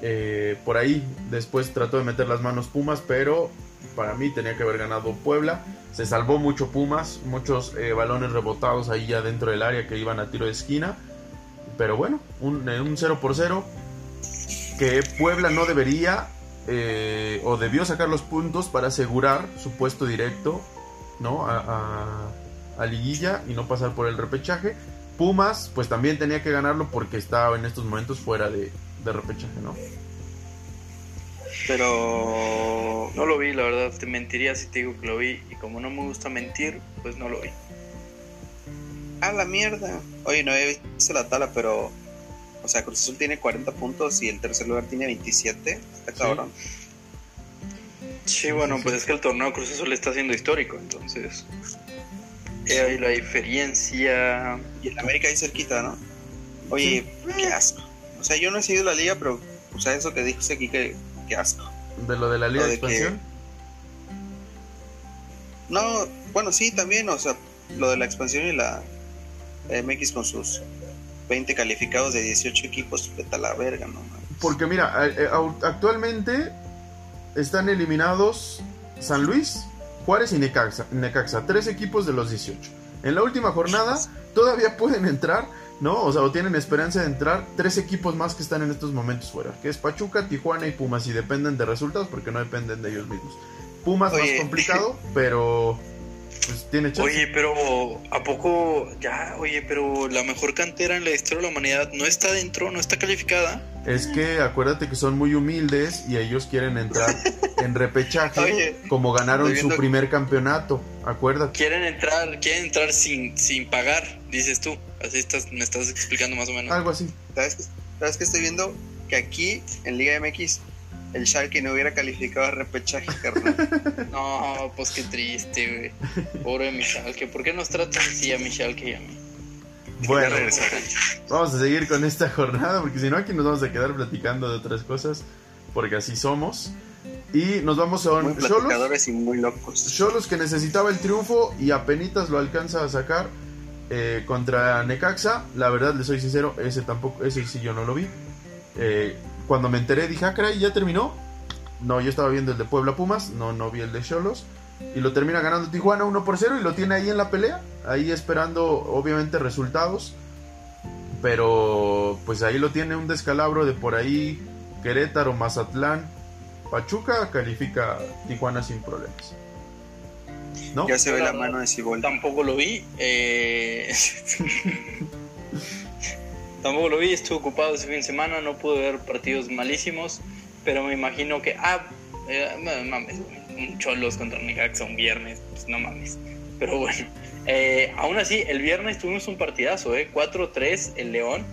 Speaker 2: Eh, por ahí después trató de meter las manos Pumas, pero para mí tenía que haber ganado Puebla. Se salvó mucho Pumas, muchos eh, balones rebotados ahí ya dentro del área que iban a tiro de esquina. Pero bueno, un, eh, un 0 por 0 que Puebla no debería o debió sacar los puntos para asegurar su puesto directo ¿no? A liguilla y no pasar por el repechaje. Pumas pues también tenía que ganarlo porque estaba en estos momentos fuera de, de repechaje, ¿no?
Speaker 3: Pero.
Speaker 1: No lo vi, la verdad. Te mentiría si te digo que lo vi. Y como no me gusta mentir, pues no lo vi.
Speaker 3: A la mierda. Oye, no he visto la tabla, pero. O sea, Cruz Azul tiene 40 puntos y el tercer lugar tiene 27. Está cabrón.
Speaker 1: Sí, bueno, pues es que el torneo Cruz Azul está siendo histórico, entonces. He ahí la diferencia.
Speaker 3: Y el América ahí cerquita, ¿no? Oye, qué asco. O sea, yo no he seguido la liga, pero. O sea, eso que dijiste aquí, que, qué asco.
Speaker 2: De lo de la liga de
Speaker 3: que-
Speaker 2: expansión.
Speaker 3: No, bueno, sí, también, o sea, lo de la expansión y la MX con sus 20 calificados de 18 equipos, vete a la verga, ¿no?
Speaker 2: Porque mira, eh, actualmente están eliminados San Luis, Juárez y Necaxa, Necaxa, tres equipos de los 18. En la última jornada todavía pueden entrar, ¿no? O sea, o tienen esperanza de entrar tres equipos más que están en estos momentos fuera, que es Pachuca, Tijuana y Pumas, y dependen de resultados porque no dependen de ellos mismos. Pumas
Speaker 3: Oye.
Speaker 2: más complicado, pero pues tiene chance.
Speaker 1: Oye, pero ¿a poco ya? Oye, pero la mejor cantera en la historia de la humanidad no está dentro, no está calificada.
Speaker 2: Es que acuérdate que son muy humildes y ellos quieren entrar en repechaje
Speaker 3: Oye,
Speaker 2: como ganaron su primer campeonato. Acuérdate.
Speaker 1: Quieren entrar, quieren entrar sin, sin pagar, dices tú. Así estás, me estás explicando más o menos.
Speaker 2: Algo así.
Speaker 3: ¿sabes qué, ¿sabes qué estoy viendo? Que aquí, en Liga MX, el Schalke no hubiera calificado a repechaje, carnal.
Speaker 1: No, pues qué triste, güey. Pobre Michalke. ¿Por qué nos tratan así a Michalke y a mí?
Speaker 2: Bueno, vamos a seguir con esta jornada porque si no aquí nos vamos a quedar platicando de otras cosas porque así somos. Y nos vamos a
Speaker 3: Muy
Speaker 2: Cholos.
Speaker 3: platicadores y muy locos.
Speaker 2: Cholos que necesitaba el triunfo y apenas lo alcanza a sacar eh, contra Necaxa. La verdad, le soy sincero, ese tampoco, ese sí yo no lo vi. Eh, cuando me enteré dije, ah, caray, ya terminó. No, yo estaba viendo el de Puebla Pumas, no, no vi el de Cholos. Y lo termina ganando Tijuana 1 por 0 y lo tiene ahí en la pelea, ahí esperando obviamente resultados. Pero pues ahí lo tiene un descalabro de por ahí Querétaro, Mazatlán, Pachuca califica Tijuana sin problemas. ¿No?
Speaker 3: Ya se ve la mano de Ciboldi.
Speaker 1: Tampoco lo vi. eh, Tampoco lo vi, estuve ocupado ese fin de semana, no pude ver partidos malísimos, pero me imagino que... Ah, eh, mames, un Cholos contra Necaxa un viernes, pues no mames. Pero bueno, eh, aún así, el viernes tuvimos un partidazo, ¿eh? 4-3 el León.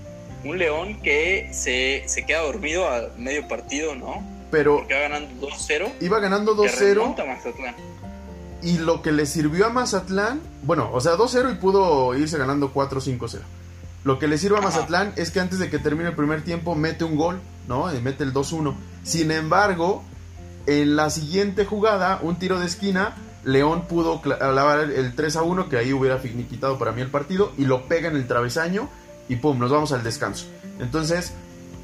Speaker 1: Un León que se, se queda dormido a medio partido, ¿no?
Speaker 2: Pero
Speaker 1: va ganando 2-0.
Speaker 2: iba ganando
Speaker 1: que
Speaker 2: 2-0
Speaker 1: remonta Mazatlán.
Speaker 2: y lo que le sirvió a Mazatlán, bueno, o sea, 2-0 y pudo irse ganando 4-5-0. Lo que le sirve a. Mazatlán es que antes de que termine el primer tiempo mete un gol, ¿no? Y mete el 2-1. Sin embargo, en la siguiente jugada, un tiro de esquina, León pudo clavar el 3-1, que ahí hubiera finiquitado para mí el partido, y lo pega en el travesaño y pum, nos vamos al descanso. Entonces,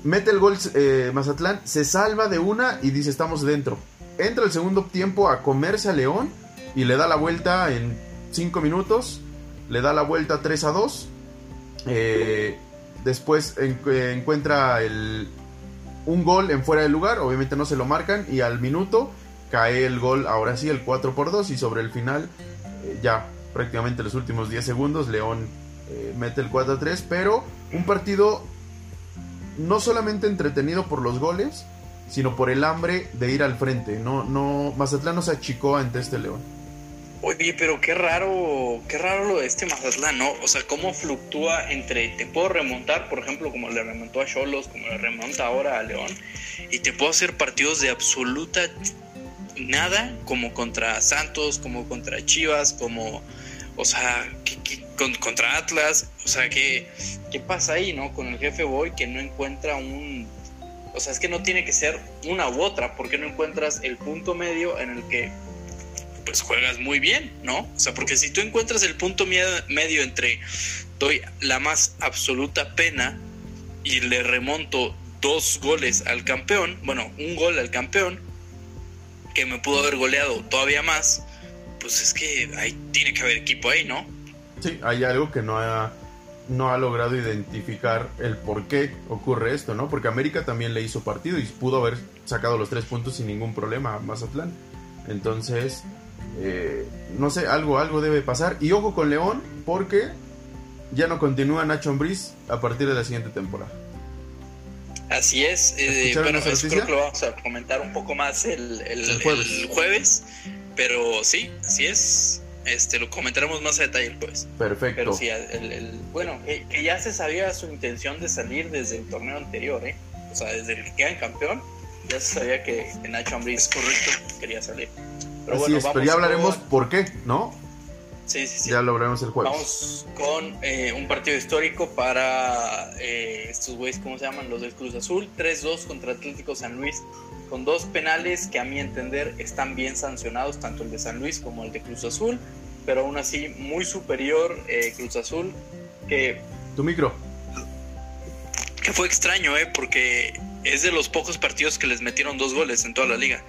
Speaker 2: mete el gol eh, Mazatlán, se salva de una y dice estamos dentro. Entra el segundo tiempo a comerse a León y le da la vuelta en 5 minutos, le da la vuelta 3 a 2. Eh, después en- encuentra el, un gol en fuera de lugar, obviamente no se lo marcan y al minuto cae el gol, ahora sí, el 4 por 2 y sobre el final, eh, ya prácticamente los últimos 10 segundos, León eh, mete el 4 a 3, pero un partido no solamente entretenido por los goles, sino por el hambre de ir al frente. No, no, Mazatlán no se achicó ante este León.
Speaker 1: Oye, pero qué raro, qué raro lo de este Mazatlán, ¿no? O sea, cómo fluctúa entre te puedo remontar, por ejemplo, como le remontó a Cholos, como le remonta ahora a León, y te puedo hacer partidos de absoluta nada, como contra Santos, como contra Chivas, como, o sea, contra Atlas, o sea, ¿qué, ¿qué pasa ahí, no? Con el jefe Boy que no encuentra un... O sea, es que no tiene que ser una u otra, porque no encuentras el punto medio en el que pues juegas muy bien, ¿no? O sea, porque si tú encuentras el punto medio entre doy la más absoluta pena y le remonto dos goles al campeón, bueno, un gol al campeón, que me pudo haber goleado todavía más, pues es que ahí tiene que haber equipo ahí, ¿no?
Speaker 2: Sí, hay algo que no ha, no ha logrado identificar el por qué ocurre esto, ¿no? Porque América también le hizo partido y pudo haber sacado los tres puntos sin ningún problema a Mazatlán. Entonces, eh, no sé, algo, algo debe pasar. Y ojo con León, porque ya no continúa Nacho Ambriz a partir de la siguiente temporada.
Speaker 1: Así es. eh,
Speaker 2: ¿Escucharon
Speaker 1: bueno,
Speaker 2: noticia?
Speaker 1: creo que lo vamos a comentar un poco más el, el-
Speaker 2: El jueves.
Speaker 1: el jueves, Pero sí, así es. Este, lo comentaremos más a detalle el jueves.
Speaker 2: Perfecto.
Speaker 1: Pero sí, bueno, que, que ya se sabía su intención de salir desde el torneo anterior, ¿eh? O sea, desde el que quedan campeón, ya se sabía que, Nacho Ambriz correcto quería salir. Pero
Speaker 2: Así
Speaker 1: bueno,
Speaker 2: es, pero
Speaker 1: vamos
Speaker 2: ya hablaremos
Speaker 1: con-
Speaker 2: por qué, ¿no?
Speaker 1: Sí, sí, sí.
Speaker 2: Ya lo hablaremos el jueves.
Speaker 1: Vamos con eh, un partido histórico para eh, estos güeyes, ¿cómo se llaman? Los del Cruz Azul. 3-2 contra Atlético San Luis. Con dos penales que a mi entender están bien sancionados, tanto el de San Luis como el de Cruz Azul. Pero aún así muy superior eh, Cruz Azul. Que,
Speaker 2: Tu micro.
Speaker 1: que fue extraño, ¿eh? Porque es de los pocos partidos que les metieron dos goles en toda la liga.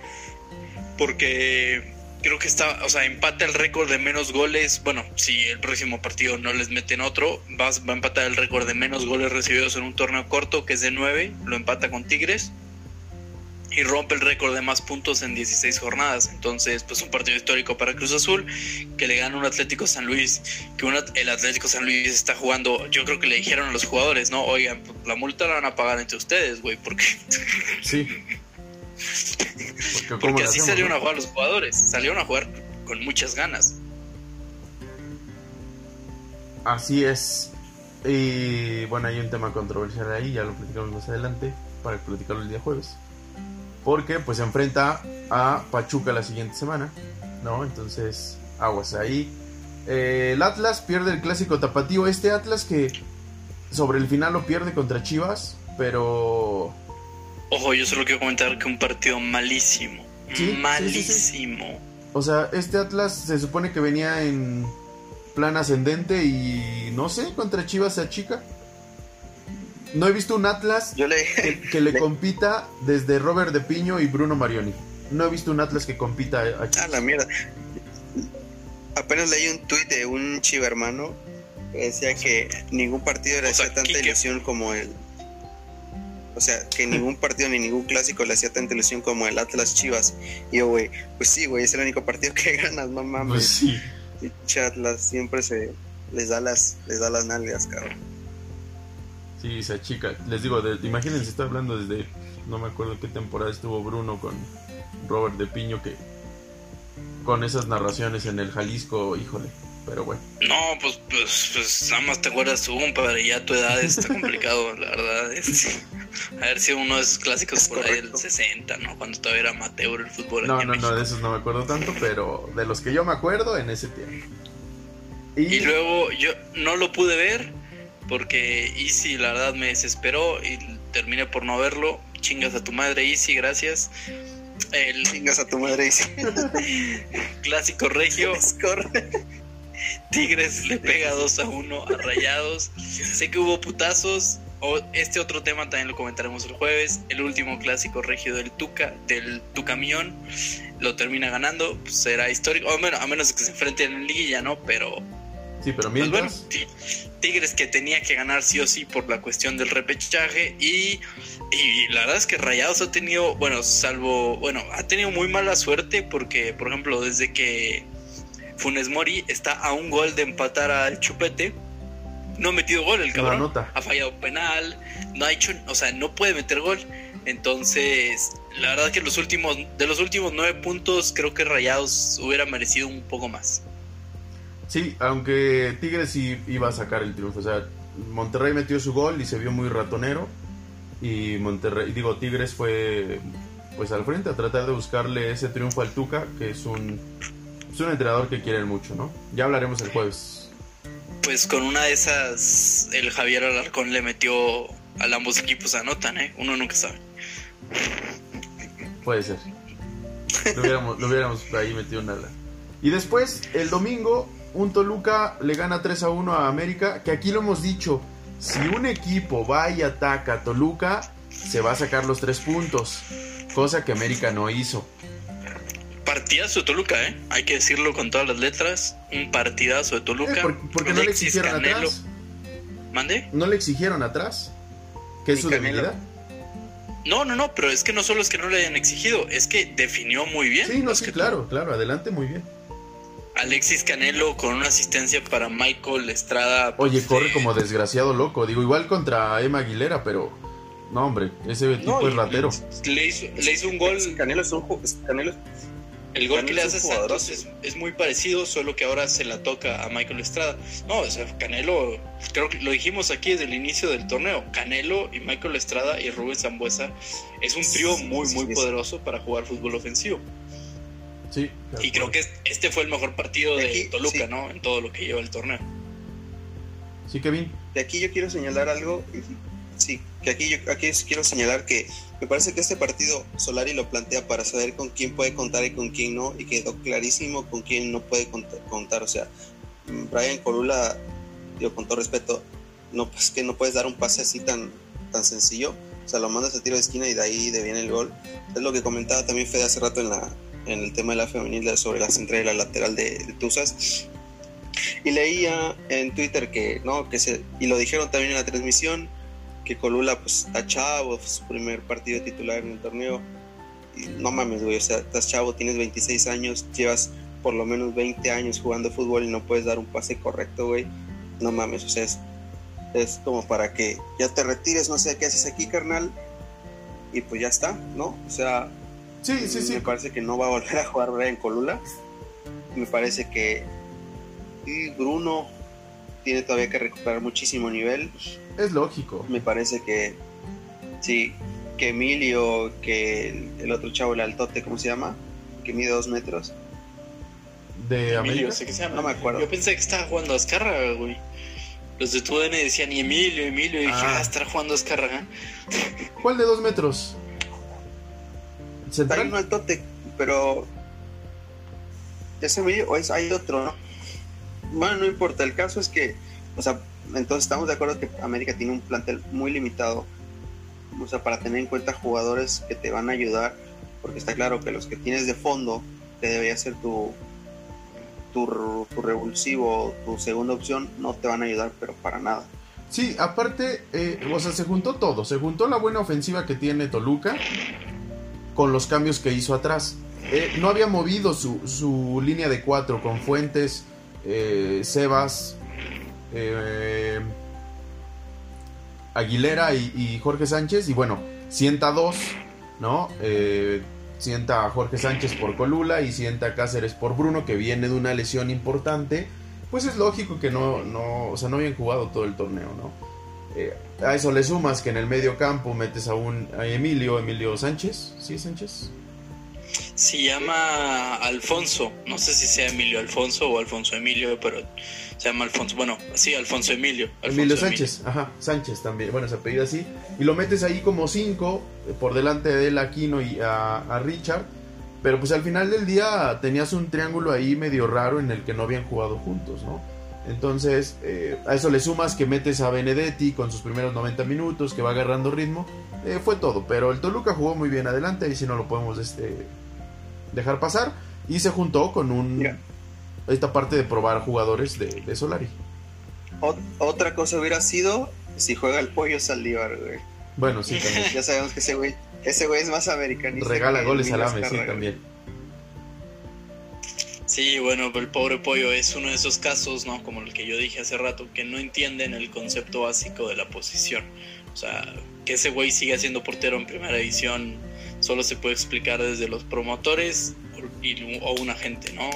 Speaker 1: Porque creo que está, o sea, empata el récord de menos goles. Bueno, si el próximo partido no les meten otro, va, va a empatar el récord de menos goles recibidos en un torneo corto, que es de 9, lo empata con Tigres. Y rompe el récord de más puntos en 16 jornadas. Entonces, pues un partido histórico para Cruz Azul, que le gana un Atlético San Luis, que el Atlético San Luis está jugando, yo creo que le dijeron a los jugadores, ¿no? Oigan, pues, la multa la van a pagar entre ustedes, güey, porque
Speaker 2: Sí. Porque, ¿cómo
Speaker 1: Porque
Speaker 2: le
Speaker 1: así
Speaker 2: hacemos,
Speaker 1: salieron
Speaker 2: no?
Speaker 1: a jugar los jugadores. Salieron a jugar con muchas ganas.
Speaker 2: Así es. Y bueno, hay un tema controversial ahí, ya lo platicamos más adelante, para platicarlo el día jueves. Porque pues se enfrenta a Pachuca la siguiente semana, ¿no? Entonces, aguas ahí. Eh, el Atlas pierde el clásico tapatío. Este Atlas que sobre el final lo pierde contra Chivas, pero
Speaker 1: Ojo, yo solo quiero comentar que un partido malísimo.
Speaker 2: Sí, sí, sí, sí.
Speaker 1: malísimo.
Speaker 2: O sea, este Atlas se supone que venía en plan ascendente y no sé, contra Chivas se achica. No he visto un Atlas
Speaker 3: Yo le.
Speaker 2: que, que le compita desde Robert De Piño y Bruno Marioni. No he visto un Atlas que compita a
Speaker 3: Ah,
Speaker 2: Chivas.
Speaker 3: la mierda. Apenas leí un tuit de un chiva hermano que decía que ningún partido le
Speaker 1: O sea,
Speaker 3: hacía tanta ilusión como el. O sea, que ningún partido ni ningún clásico le hacía tanta ilusión como el Atlas Chivas. Y yo, güey, pues sí, güey, es el único partido que ganas, no
Speaker 2: Pues
Speaker 3: mames.
Speaker 2: sí.
Speaker 3: Pinche Atlas siempre se les da las les da las nalgas, cabrón.
Speaker 2: Sí, se achica. Les digo, de- imagínense, estoy hablando desde. No me acuerdo qué temporada estuvo Bruno con Robert De Piño, que. Con esas narraciones en el Jalisco, híjole. Pero bueno.
Speaker 1: No, pues, pues, pues nada más te acuerdas tú, pero ya tu edad está complicado, la verdad. es- a ver si uno de esos clásicos
Speaker 3: Es
Speaker 1: por ahí del
Speaker 3: correcto.
Speaker 1: 60, ¿no? Cuando todavía era amateur el fútbol.
Speaker 2: No, no, no, de esos no me acuerdo tanto, pero de los que yo me acuerdo en ese tiempo.
Speaker 1: Y luego yo no lo pude ver porque Easy la verdad me desesperó y terminé por no verlo. Chingas a tu madre Easy, gracias. El
Speaker 3: Chingas a tu madre y sí.
Speaker 1: clásico regio. Tigres le pega 2 a 1 a Rayados. Sé que hubo putazos. O este otro tema también lo comentaremos el jueves. El último clásico regio del Tuca, del Tucamión, lo termina ganando. Será histórico. O menos, a menos que se enfrenten en liguilla, ¿no? Pero
Speaker 2: Sí, pero
Speaker 1: Pues bueno,
Speaker 2: mientras.
Speaker 1: Ti- Tigres que tenía que ganar sí o sí por la cuestión del repechaje y, y la verdad es que Rayados ha tenido, bueno, salvo, bueno, ha tenido muy mala suerte porque, por ejemplo, desde que Funes Mori está a un gol de empatar al Chupete, no ha metido gol el cabrón, ha fallado penal, no ha hecho, o sea, no puede meter gol. Entonces, la verdad que los últimos, de los últimos nueve puntos, creo que Rayados hubiera merecido un poco más.
Speaker 2: Sí, aunque Tigres sí iba a sacar el triunfo. O sea, Monterrey metió su gol y se vio muy ratonero. Y Monterrey, digo, Tigres fue pues al frente a tratar de buscarle ese triunfo al Tuca, que es un, es un entrenador que quieren mucho, ¿no? Ya hablaremos el jueves.
Speaker 1: Pues con una de esas, el Javier Alarcón le metió a ambos equipos anotan, ¿eh? Uno nunca sabe.
Speaker 2: Puede ser. Lo hubiéramos, lo hubiéramos ahí metido una. Y después, el domingo, un Toluca le gana 3 a 1 a América. Que aquí lo hemos dicho: si un equipo va y ataca a Toluca, se va a sacar los tres puntos. Cosa que América no hizo.
Speaker 1: Partidazo de Toluca, ¿eh? Hay que decirlo con todas las letras. Un partidazo de Toluca.
Speaker 2: Eh, ¿por- porque no le exigieron
Speaker 1: Canelo.
Speaker 2: atrás?
Speaker 1: ¿Mande?
Speaker 2: No le exigieron atrás. Que es
Speaker 3: Ni
Speaker 2: su
Speaker 3: Canelo.
Speaker 2: debilidad.
Speaker 1: No, no, no, pero es que no solo es que no le hayan exigido, es que definió muy bien.
Speaker 2: Sí, no, sí,
Speaker 1: que
Speaker 2: claro, claro. Adelante, muy bien.
Speaker 1: Alexis Canelo con una asistencia para Michael Estrada.
Speaker 2: Oye,
Speaker 1: pues,
Speaker 2: corre
Speaker 1: de-
Speaker 2: como desgraciado loco. Digo, igual contra Emma Aguilera, pero. No, hombre, ese tipo
Speaker 1: No,
Speaker 2: es ratero.
Speaker 1: Le hizo, le hizo un gol.
Speaker 3: Canelo es un Canelo
Speaker 1: El gol que le hace a Santos es, es muy parecido, solo que ahora se la toca a Michael Estrada. No, o sea, Canelo, creo que lo dijimos aquí desde el inicio del torneo. Canelo y Michael Estrada y Rubén Zambuesa es un trío muy, muy poderoso para jugar fútbol ofensivo.
Speaker 2: Sí.
Speaker 1: Y creo que este fue el mejor partido de
Speaker 3: Aquí,
Speaker 1: Toluca,
Speaker 3: sí.
Speaker 1: ¿no? En todo lo que lleva el torneo.
Speaker 2: Sí, Kevin.
Speaker 3: De aquí yo quiero señalar algo. Sí, que aquí yo aquí quiero señalar que me parece que este partido Solari lo plantea para saber con quién puede contar y con quién no, y quedó clarísimo con quién no puede cont- contar. O sea, mm, Brian Corula, digo con todo respeto, no pues que no puedes dar un pase así tan, tan sencillo. O sea, lo mandas a tiro de esquina y de ahí de viene el gol. Es lo que comentaba también Fede hace rato en la en el tema de la femenil sobre la central y la lateral de, de Tuzas. Y leía en Twitter que, no, que se, y lo dijeron también en la transmisión, que Colula pues está chavo, su primer partido titular en el torneo. Y no mames, güey, o sea, estás chavo, tienes 26 años, llevas por lo menos 20 años jugando fútbol y no puedes dar un pase correcto, güey. No mames, o sea, es, es como para que ya te retires, no sé qué haces aquí, carnal. Y pues ya está, ¿no? O sea,
Speaker 2: Sí, sí, sí.
Speaker 3: me parece que no va a volver a jugar Brian Colula. Me parece que y Bruno tiene todavía que recuperar muchísimo nivel.
Speaker 2: Es lógico.
Speaker 3: Me parece que sí, que Emilio, que el, otro chavo, el altote, ¿cómo se llama? Que mide dos metros.
Speaker 2: De
Speaker 1: Emilio,
Speaker 2: América.
Speaker 1: sé que se llama.
Speaker 3: No me acuerdo.
Speaker 1: Yo pensé que estaba jugando a Azcárraga, güey. Los de TUDN decían, y Emilio, Emilio, y dije,
Speaker 2: Ah.
Speaker 1: ah, estará jugando a Azcárraga.
Speaker 2: ¿Cuál de dos metros?
Speaker 3: Hay
Speaker 2: ¿Central?
Speaker 3: uno altote, pero. ¿Es Emilio o es, hay otro, no? Bueno, no importa. El caso es que, o sea, entonces estamos de acuerdo que América tiene un plantel muy limitado. O sea, para tener en cuenta jugadores que te van a ayudar, porque está claro que los que tienes de fondo, que debería ser tu, tu, tu revulsivo, tu segunda opción, no te van a ayudar, pero para nada.
Speaker 2: Sí, aparte, eh, o sea, se juntó todo. Se juntó la buena ofensiva que tiene Toluca con los cambios que hizo atrás. Eh, no había movido su, su línea de cuatro con Fuentes, eh, Sebas, eh, Aguilera y, Jorge Sánchez. Y bueno, sienta dos, ¿no? Sienta a Jorge Sánchez por Colula y sienta Cáceres por Bruno, que viene de una lesión importante. Pues es lógico que no, no, o sea, no habían jugado todo el torneo, ¿no? A eso le sumas que en el medio campo metes a un a Emilio, Emilio Sánchez, ¿sí Sánchez?
Speaker 1: Se llama Alfonso. No sé si sea Emilio Alfonso o Alfonso Emilio, pero se llama Alfonso. Bueno, sí, Alfonso Emilio. Alfonso
Speaker 2: Emilio Sánchez, ajá, Sánchez también, bueno, se apellida así. Y lo metes ahí como cinco, eh, por delante de él, Aquino y a, a Richard. Pero pues al final del día tenías un triángulo ahí medio raro en el que no habían jugado juntos, ¿no? Entonces, eh, a eso le sumas que metes a Benedetti con sus primeros 90 minutos, que va agarrando ritmo. eh, fue todo, pero el Toluca jugó muy bien adelante y si no lo podemos este, dejar pasar. Y se juntó con un
Speaker 3: Mira.
Speaker 2: esta parte de probar jugadores de, de Solari.
Speaker 3: Ot- otra cosa hubiera sido si juega el pollo Saldívar, güey.
Speaker 2: Bueno, sí, también.
Speaker 3: Ya sabemos que ese güey, ese güey es más americanista.
Speaker 2: Regala goles
Speaker 3: Emilio
Speaker 2: AME, sí, también.
Speaker 1: Sí, bueno, el pobre pollo es uno de esos casos, ¿no? Como el que yo dije hace rato, que no entienden el concepto básico de la posición. O sea, que ese güey siga siendo portero en primera división solo se puede explicar desde los promotores y- o un agente, ¿no?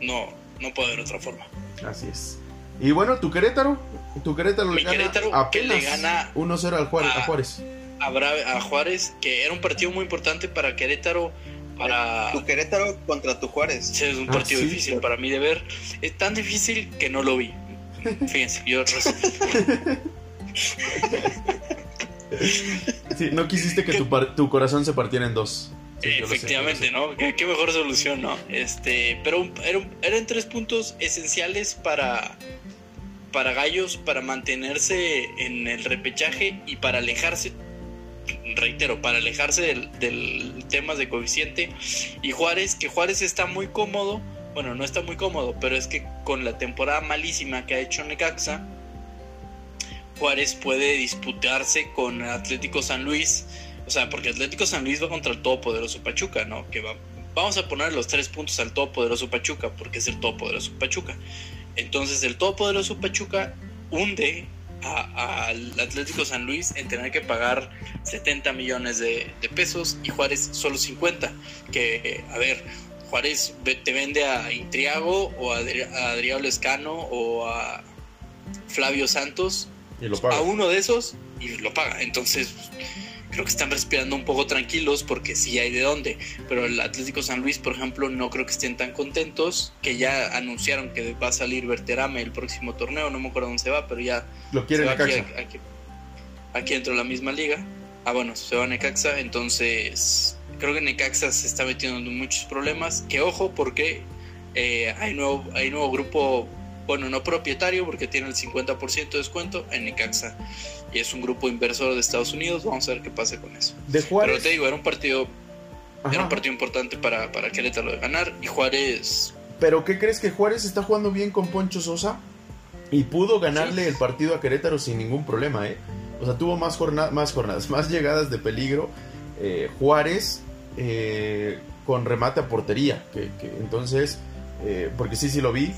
Speaker 1: No, no puede haber otra forma.
Speaker 2: Así es. Y bueno, tu Querétaro, tu Querétaro
Speaker 1: Mi
Speaker 2: le gana
Speaker 1: Querétaro, que
Speaker 2: apenas
Speaker 1: le gana
Speaker 2: 1-0 al Juárez, a
Speaker 1: a-
Speaker 2: Juárez.
Speaker 1: A, Bra- a Juárez, que era un partido muy importante para Querétaro, para...
Speaker 3: Tu Querétaro contra tu Juárez.
Speaker 1: Sí, es un
Speaker 2: Ah,
Speaker 1: partido
Speaker 2: sí,
Speaker 1: difícil para mí de ver. Es tan difícil que no lo vi. Fíjense, yo
Speaker 2: Sí, no quisiste que tu, par- tu corazón se partiera en dos. Sí, sé,
Speaker 1: Efectivamente, ¿no? ¿Qué, qué mejor solución, ¿no? Este, pero un- era un- eran tres puntos esenciales para, para Gallos, para mantenerse en el repechaje y para alejarse, reitero, para alejarse del, del tema de coeficiente. Y Juárez, que Juárez está muy cómodo, bueno, no está muy cómodo, pero es que con la temporada malísima que ha hecho Necaxa, Juárez puede disputarse con Atlético San Luis. O sea, porque Atlético San Luis va contra el todopoderoso Pachuca, ¿no? Que va, vamos a poner los tres puntos al todopoderoso Pachuca, porque es el todopoderoso Pachuca. Entonces, el todopoderoso Pachuca hunde al Atlético San Luis en tener que pagar 70 millones de, de pesos y Juárez solo 50. Que, a ver, Juárez te vende a Intriago o a, Adri- a Adrián Lescano o a Flavio Santos
Speaker 2: sé. Y lo paga.
Speaker 1: a uno de esos y lo paga. Entonces, creo que están respirando un poco tranquilos porque sí hay de dónde. Pero el Atlético San Luis, por ejemplo, no creo que estén tan contentos, que ya anunciaron que va a salir Berterame el próximo torneo, no me acuerdo dónde se va, pero ya
Speaker 2: Lo
Speaker 1: se
Speaker 2: quiere
Speaker 1: va aquí, aquí, aquí dentro de la misma liga. Ah, bueno, se va a Necaxa, entonces creo que Necaxa se está metiendo en muchos problemas. Que ojo, porque eh, hay, nuevo, hay nuevo grupo, bueno, no propietario, porque tiene el 50% de descuento en Necaxa. Y es un grupo inversor de Estados Unidos. Vamos a ver qué pasa con eso.
Speaker 2: De
Speaker 1: Pero te digo, era un partido,
Speaker 2: Ajá.
Speaker 1: era un partido importante para, para Querétaro de ganar. Y Juárez
Speaker 2: Pero ¿qué crees que Juárez está jugando bien con Poncho Sosa? Y pudo ganarle
Speaker 1: Sí.
Speaker 2: el partido a Querétaro sin ningún problema, ¿eh? O sea, tuvo más, más jornadas, más llegadas de peligro. eh, Juárez eh, con remate a portería. Que, que entonces, eh, porque sí, sí lo vi.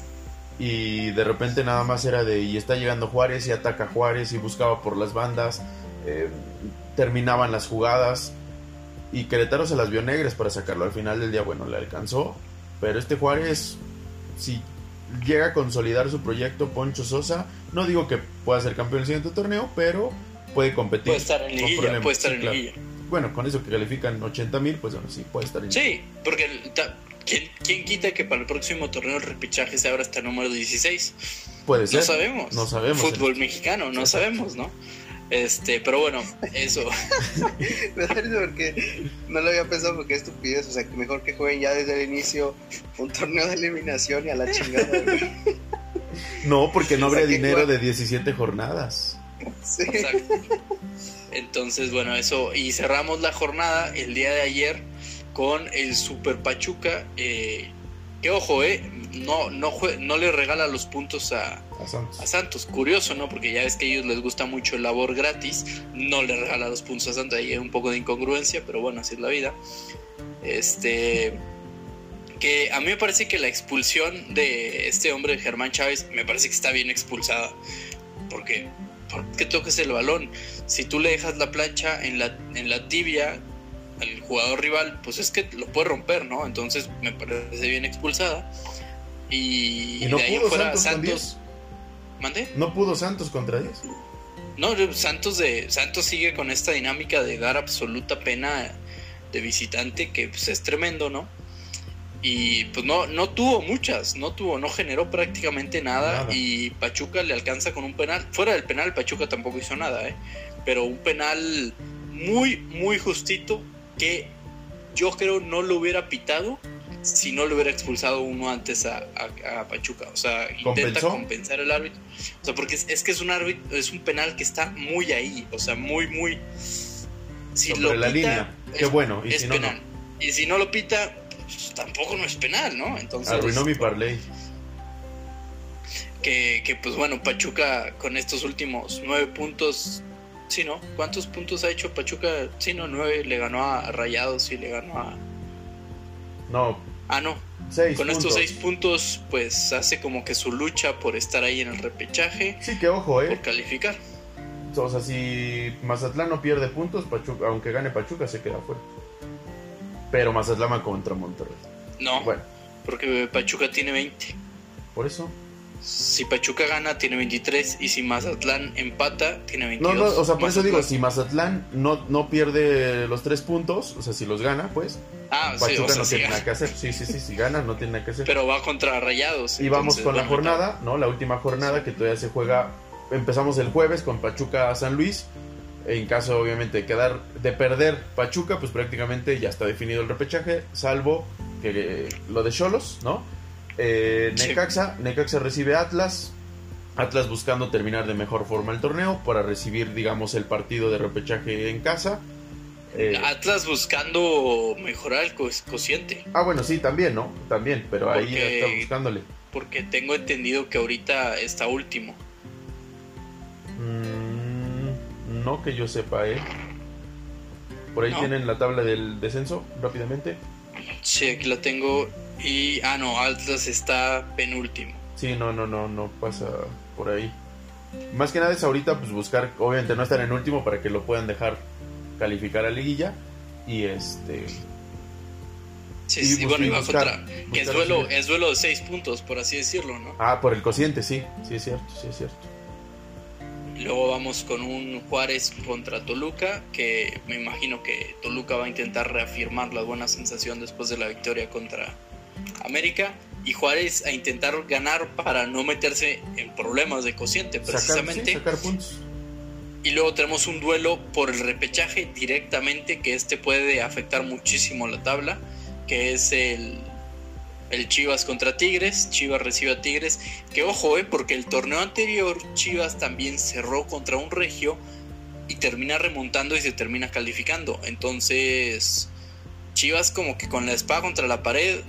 Speaker 2: Y de repente nada más era de, y está llegando Juárez y ataca Juárez y buscaba por las bandas. eh, terminaban las jugadas. Y Querétaro se las vio negras para sacarlo. Al final del día, bueno, le alcanzó. Pero este Juárez, si llega a consolidar su proyecto Poncho Sosa, no digo que pueda ser campeón el siguiente torneo, pero puede competir.
Speaker 1: puede estar en liguilla, puede estar en
Speaker 2: claro.
Speaker 1: liguilla.
Speaker 2: Bueno, con eso que califican 80 mil, pues bueno, sí, puede estar en
Speaker 1: Sí, porque ¿quién, quién quita que para el próximo torneo el repechaje se abra hasta el número 16?
Speaker 2: Puede ser.
Speaker 1: No sabemos.
Speaker 2: No sabemos.
Speaker 1: Fútbol mexicano, no sabemos, ¿no? Este, pero bueno, eso.
Speaker 3: Me da risa porque no lo había pensado porque es estupidez. O sea, que mejor que jueguen ya desde el inicio un torneo de eliminación y a la chingada. güey.
Speaker 2: No, porque no
Speaker 3: O sea,
Speaker 2: habría dinero
Speaker 3: juega-
Speaker 2: de 17 jornadas.
Speaker 3: Sí.
Speaker 1: Exacto. Entonces, bueno, eso. Y cerramos la jornada el día de ayer con el Super Pachuca. eh, que ojo, eh. No, no, no le regala los puntos a,
Speaker 2: A Santos.
Speaker 1: a Santos. Curioso, ¿no? Porque ya ves que a ellos les gusta mucho el labor gratis. No le regala los puntos a Santos. Ahí hay un poco de incongruencia, pero bueno, así es la vida. Este. Que a mí me parece que la expulsión de este hombre, Germán Chávez, me parece que está bien expulsada. Porque, ¿por qué tocas el balón? Si tú le dejas la plancha en la, en la tibia al jugador rival, pues es que lo puede romper, ¿no? Entonces me parece bien expulsada. Y,
Speaker 2: ¿Y no
Speaker 1: de ahí
Speaker 2: pudo
Speaker 1: fuera
Speaker 2: Santos.
Speaker 1: ¿Mande?
Speaker 2: No pudo Santos contra 10.
Speaker 1: No, Santos de Santos sigue con esta dinámica de dar absoluta pena de visitante que pues, es tremendo, ¿no? Y pues no no tuvo muchas, no tuvo, no generó prácticamente nada,
Speaker 2: Nada.
Speaker 1: y Pachuca le alcanza con un penal. Fuera del penal Pachuca tampoco hizo nada, ¿eh? Pero un penal muy muy justito que yo creo no lo hubiera pitado si no le hubiera expulsado uno antes a, a- a Pachuca. O sea, intenta
Speaker 2: ¿Compensó?
Speaker 1: compensar el árbitro. O sea, porque es, es que es un árbitro, es un penal que está muy ahí. O sea, muy, muy. Si
Speaker 2: Sobre
Speaker 1: lo
Speaker 2: la
Speaker 1: pita,
Speaker 2: línea.
Speaker 1: es-
Speaker 2: Qué bueno. Y
Speaker 1: es
Speaker 2: si no,
Speaker 1: penal. Y si no lo pita, pues, tampoco no es penal, ¿no?
Speaker 2: no.
Speaker 1: Entonces.
Speaker 2: Arruinó mi parlay.
Speaker 1: que, que, pues bueno, Pachuca con estos últimos nueve puntos. Sí, ¿no? ¿Cuántos puntos ha hecho Pachuca? Sí, no, nueve. Le ganó a Rayados y le ganó a.
Speaker 2: No,
Speaker 1: Ah, no.
Speaker 2: 6
Speaker 1: Con
Speaker 2: puntos.
Speaker 1: estos seis puntos, pues hace como que su lucha por estar ahí en el repechaje,
Speaker 2: Sí, que ojo,
Speaker 1: por
Speaker 2: ¿eh?
Speaker 1: calificar.
Speaker 2: O sea, si Mazatlán no pierde puntos, Pachuca, aunque gane Pachuca, se queda fuera. Pero Mazatlán va contra Monterrey.
Speaker 1: No,
Speaker 2: Bueno,
Speaker 1: porque Pachuca tiene 20.
Speaker 2: por eso.
Speaker 1: Si Pachuca gana, tiene 23. Y si Mazatlán empata, tiene
Speaker 2: No,
Speaker 1: 22.
Speaker 2: no, o sea, por eso digo, si Mazatlán no, no pierde los tres puntos, o sea, si los gana, pues,
Speaker 1: Ah, sí,
Speaker 2: Pachuca
Speaker 1: o sea,
Speaker 2: no
Speaker 1: sí
Speaker 2: tiene
Speaker 1: gana.
Speaker 2: nada que hacer. Sí, sí, sí, si gana, no tiene nada que hacer.
Speaker 1: Pero va contra Rayados.
Speaker 2: Y vamos con la jornada, ¿no? La última jornada que todavía se juega. Empezamos el jueves con Pachuca San Luis. En caso, obviamente, de quedar de perder Pachuca, pues prácticamente ya está definido el repechaje, salvo que eh, lo de Cholos, ¿no? Eh. Necaxa, Necaxa recibe Atlas. Atlas buscando terminar de mejor forma el torneo para recibir, digamos, el partido de repechaje en casa. Eh,
Speaker 1: Atlas buscando mejorar el co- cociente.
Speaker 2: ah, bueno, sí, también, ¿no? También, pero ahí
Speaker 1: Porque-
Speaker 2: está buscándole.
Speaker 1: Porque tengo entendido que ahorita está último.
Speaker 2: Mm, no que yo sepa, ¿eh? Por ahí
Speaker 1: ¿No?
Speaker 2: tienen la tabla del descenso, rápidamente.
Speaker 1: Sí, aquí la tengo. Y. Ah, no, Atlas está penúltimo.
Speaker 2: Sí, no, no, no, no pasa por ahí. Más que nada es ahorita, pues buscar, obviamente no estar en último para que lo puedan dejar calificar a liguilla. Y este.
Speaker 1: Sí,
Speaker 2: Y
Speaker 1: sí, bueno,
Speaker 2: y
Speaker 1: va
Speaker 2: buscar-.
Speaker 1: Que es duelo, es duelo de seis puntos, por así decirlo, ¿no?
Speaker 2: Ah, por el cociente, sí, sí es cierto, sí es cierto.
Speaker 1: Luego vamos con un Juárez contra Toluca, que me imagino que Toluca va a intentar reafirmar la buena sensación después de la victoria contra América. Y Juárez a intentar ganar para no meterse en problemas de cociente,
Speaker 2: Sacar,
Speaker 1: precisamente.
Speaker 2: sí, sacar puntos.
Speaker 1: Y luego tenemos un duelo por el repechaje directamente, que este puede afectar muchísimo la tabla, que es el, el Chivas contra Tigres. Chivas recibe a Tigres, que ojo, eh, porque el torneo anterior Chivas también cerró contra un regio y termina remontando y se termina calificando. Entonces, Chivas como que con la espada contra la pared,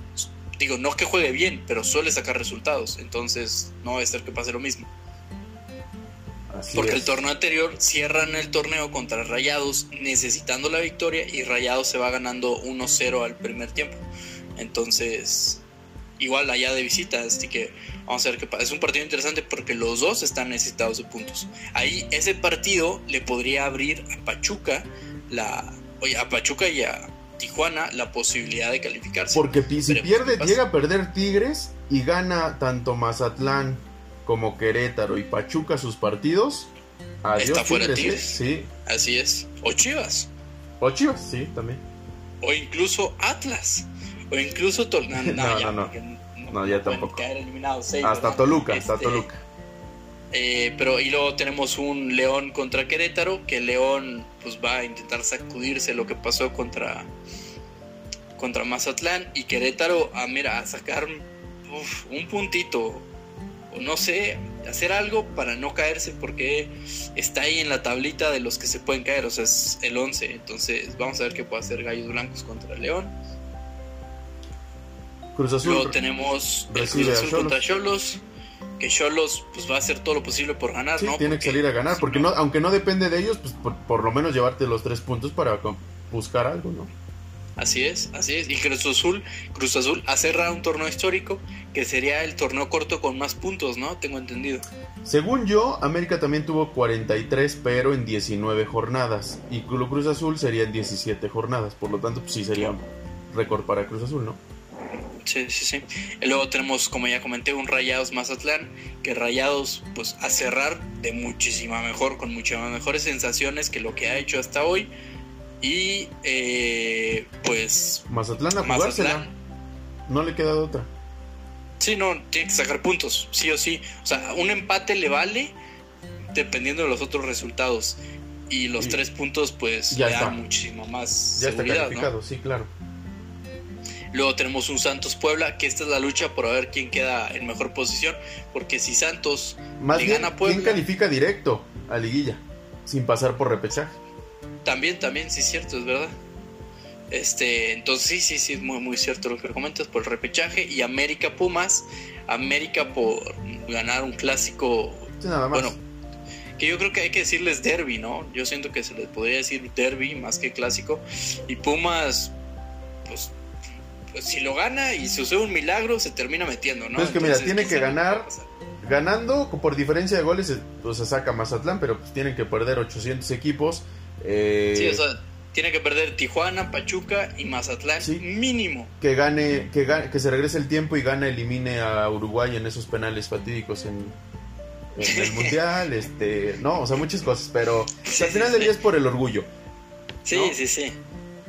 Speaker 1: digo, no que juegue bien, pero suele sacar resultados. Entonces, no va a ser que pase lo mismo.
Speaker 2: Así
Speaker 1: Porque
Speaker 2: es.
Speaker 1: el torneo anterior cierran el torneo contra Rayados necesitando la victoria y Rayados se va ganando 1-0 al primer tiempo. Entonces, igual allá de visita, así que vamos a ver qué pasa. Es un partido interesante porque los dos están necesitados de puntos. Ahí ese partido le podría abrir a Pachuca la oye, a Pachuca y a Tijuana la posibilidad de calificarse.
Speaker 2: Porque si
Speaker 1: Veremos
Speaker 2: pierde, llega a perder Tigres y gana tanto Mazatlán como Querétaro y Pachuca sus partidos. Adiós,
Speaker 1: Está fuera
Speaker 2: ¿eh?
Speaker 1: Tigres.
Speaker 2: Sí.
Speaker 1: Así es. O Chivas.
Speaker 2: O Chivas, sí, también.
Speaker 1: o incluso Atlas, o incluso Toluca. No,
Speaker 2: No, no, no. ya tampoco.
Speaker 1: seis,
Speaker 2: hasta
Speaker 1: ¿verdad?
Speaker 2: Toluca, hasta
Speaker 1: Este,
Speaker 2: Toluca.
Speaker 1: Eh, pero y luego tenemos un León contra Querétaro, que León pues va a intentar sacudirse lo que pasó contra contra Mazatlán y Querétaro a mira a sacar uf, un puntito. O no sé hacer algo para no caerse porque está ahí en la tablita de los que se pueden caer o sea es el 11 entonces vamos a ver qué puede hacer Gallos Blancos contra León.
Speaker 2: Cruz Azul.
Speaker 1: luego tenemos el Cruz Azul contra Cholos que Cholos pues va a hacer todo lo posible por ganar
Speaker 2: Sí,
Speaker 1: no
Speaker 2: tiene que salir a ganar, porque no, aunque no depende de ellos, pues por, por lo menos llevarte los tres puntos para buscar algo, ¿no?
Speaker 1: Así es, así es. Y Cruz Azul, Cruz Azul ha cerrado un torneo histórico que sería el torneo corto con más puntos, ¿no? Tengo entendido.
Speaker 2: Según yo, América también tuvo 43, pero en 19 jornadas. Y Cruz Azul sería en 17 jornadas. Por lo tanto, pues sí sería récord para Cruz Azul, ¿no?
Speaker 1: Sí, sí, sí. Y luego tenemos, como ya comenté, un Rayados Mazatlán, que Rayados, pues a cerrar de muchísima mejor, con muchísimas mejores sensaciones que lo que ha hecho hasta hoy. Y eh, pues
Speaker 2: Mazatlán a jugársela.
Speaker 1: Mazatlán,
Speaker 2: No le queda de otra.
Speaker 1: sí, no, tiene que sacar puntos, sí o sí. O sea, un empate le vale dependiendo de los otros resultados. Y los tres puntos, pues,
Speaker 2: Ya
Speaker 1: le
Speaker 2: está.
Speaker 1: dan muchísimo más
Speaker 2: Ya está
Speaker 1: seguridad, ¿no?
Speaker 2: calificado, sí, claro.
Speaker 1: Luego tenemos un Santos Puebla, que esta es la lucha por ver quién queda en mejor posición, porque si Santos
Speaker 2: Más
Speaker 1: Le
Speaker 2: bien,
Speaker 1: gana Puebla.
Speaker 2: ¿quién califica directo a Liguilla? Sin pasar por repechaje.
Speaker 1: también, también, sí es cierto, es verdad. Este, entonces sí, sí, sí, es muy, muy cierto lo que comentas por el repechaje. Y América Pumas, América por ganar un clásico,
Speaker 2: Sí, nada más.
Speaker 1: bueno, que yo creo que hay que decirles derby, ¿no? Yo siento que se les podría decir derby más que clásico. Y Pumas, pues, pues si lo gana y sucede un milagro, se termina metiendo, ¿no?
Speaker 2: Pues es que mira, tiene que ganar. Ganando por diferencia de goles, pues se saca Mazatlán, pero pues tienen que perder 800 equipos. Eh,
Speaker 1: Sí, o sea, tiene que perder Tijuana, Pachuca y Mazatlán
Speaker 2: Sí.
Speaker 1: mínimo.
Speaker 2: que gane, que gane, que se regrese el tiempo y gane, elimine a Uruguay en esos penales fatídicos en, en el mundial, este, no, o sea, muchas cosas, pero
Speaker 1: Sí,
Speaker 2: al final
Speaker 1: sí,
Speaker 2: del día es por el orgullo.
Speaker 1: Sí,
Speaker 2: ¿no?
Speaker 1: sí, sí.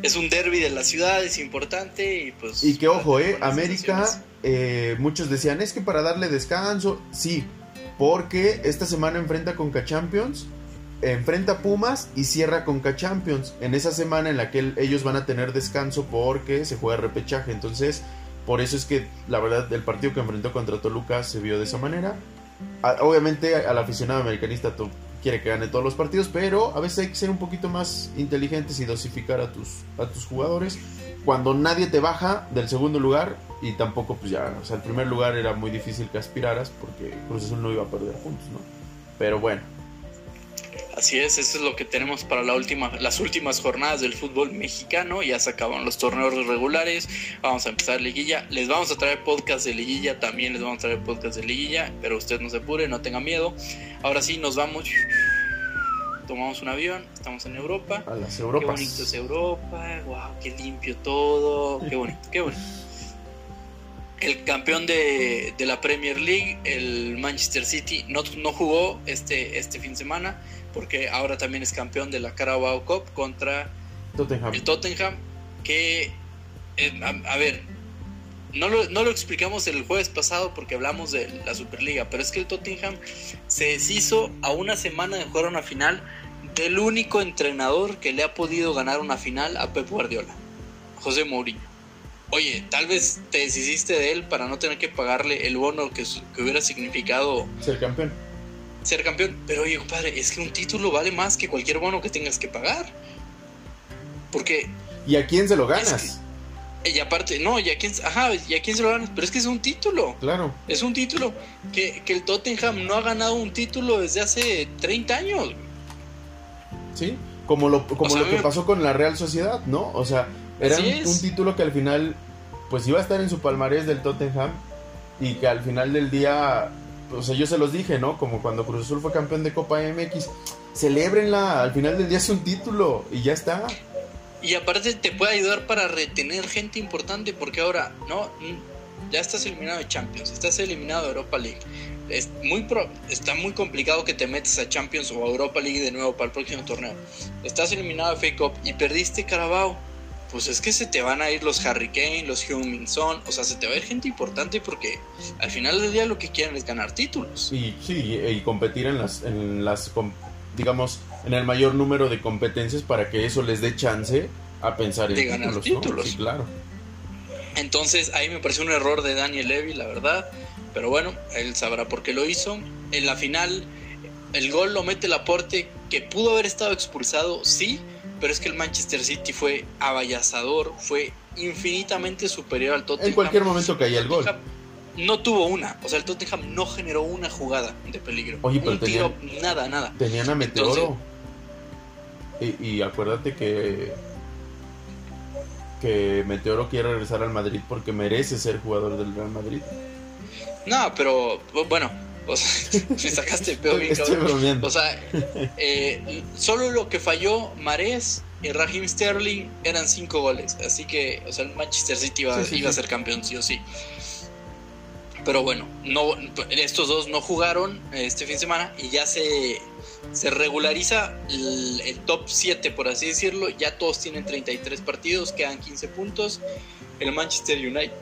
Speaker 1: Es un derby de la ciudad, es importante y pues...
Speaker 2: Y que ojo, eh, América, eh, muchos decían, es que para darle descanso, sí, porque esta semana enfrenta con Champions, enfrenta Pumas y cierra con Champions, en esa semana en la que el- ellos van a tener descanso porque se juega repechaje, entonces por eso es que la verdad el partido que enfrentó contra Toluca se vio de esa manera. A- obviamente al aficionado americanista quiere que gane todos los partidos, pero a veces hay que ser un poquito más inteligentes y dosificar a tus, a tus jugadores cuando nadie te baja del segundo lugar y tampoco pues ya, o sea, el primer lugar era muy difícil que aspiraras porque Cruz Azul no iba a perder puntos, ¿no? Pero bueno,
Speaker 1: Así es, eso es lo que tenemos para la última, las últimas jornadas del fútbol mexicano. Ya se acaban los torneos regulares, vamos a empezar liguilla. Les vamos a traer podcast de liguilla, también les vamos a traer podcast de liguilla, pero usted no se apure, no tenga miedo. Ahora sí, nos vamos, tomamos un avión, estamos en Europa.
Speaker 2: a las
Speaker 1: Qué
Speaker 2: Europas.
Speaker 1: bonito es Europa, wow, qué limpio todo, qué bonito, qué bonito. El campeón de, de la Premier League, el Manchester City, no, no jugó este, este fin de semana porque ahora también es campeón de la Carabao Cup contra
Speaker 2: Tottenham.
Speaker 1: el Tottenham, que, eh, a, a ver, no lo, no lo explicamos el jueves pasado porque hablamos de la Superliga, pero es que el Tottenham se deshizo a una semana de jugar una final del único entrenador que le ha podido ganar una final a Pep Guardiola, José Mourinho. Oye, tal vez te deshiciste de él para no tener que pagarle el bono que, que hubiera significado
Speaker 2: Ser campeón.
Speaker 1: Ser campeón. Pero oye, compadre, es que un título vale más que cualquier bono que tengas que pagar. Porque
Speaker 2: ¿Y a quién se lo
Speaker 1: Es
Speaker 2: ganas?
Speaker 1: Y aparte, no, y a quién, ajá, y a quién se lo ganas, pero es que es un título.
Speaker 2: Claro.
Speaker 1: Es un título que, que el Tottenham no ha ganado un título desde hace 30 años.
Speaker 2: Sí, como lo, como
Speaker 1: O sea,
Speaker 2: lo que
Speaker 1: me-
Speaker 2: pasó con la Real Sociedad, ¿no? O sea, era un título que al final, pues iba a estar en su palmarés del Tottenham y que al final del día, o sea, yo se los dije, ¿no? Como cuando Cruz Azul fue campeón de Copa MX, celébrenla, al final del día es un título y ya está.
Speaker 1: Y aparte te puede ayudar para retener gente importante porque ahora, no, Mm, ya estás eliminado de Champions, estás eliminado de Europa League. Es muy está muy complicado que te metas a Champions o a Europa League de nuevo para el próximo torneo. Estás eliminado de FA Cup y perdiste Carabao. Pues es que se te van a ir los Harry Kane, los Heung-Min Son, o sea, se te va a ir gente importante porque al final del día lo que quieren es ganar títulos.
Speaker 2: Y sí, y competir en las, en las, digamos, en el mayor número de competencias para que eso les dé chance a pensar
Speaker 1: en ganar títulos.
Speaker 2: claro.
Speaker 1: Entonces ahí me pareció un error de Daniel Levy, la verdad. Pero bueno, él sabrá por qué lo hizo. En la final, el gol lo mete el aporte que pudo haber estado expulsado, sí, pero es que el Manchester City fue avallazador, fue infinitamente superior al Tottenham.
Speaker 2: En cualquier momento caía el gol.
Speaker 1: No tuvo una, o sea, el Tottenham no generó una jugada de peligro.
Speaker 2: Oye, pero tenían,
Speaker 1: nada, nada.
Speaker 2: Tenían a Meteoro. y, acuérdate que que Meteoro quiere regresar al Madrid porque merece ser jugador del Real Madrid.
Speaker 1: No, pero bueno, o sea, me sacaste peor bien,
Speaker 2: bromeando.
Speaker 1: O sea, eh, solo lo que falló Mares y Raheem Sterling eran cinco goles. Así que, o sea, el Manchester City iba, iba a ser campeón, sí o sí. Pero bueno, no, estos dos no jugaron este fin de semana y ya se, se regulariza el, el, top 7, por así decirlo. Ya todos tienen 33 partidos, quedan 15 puntos. El Manchester United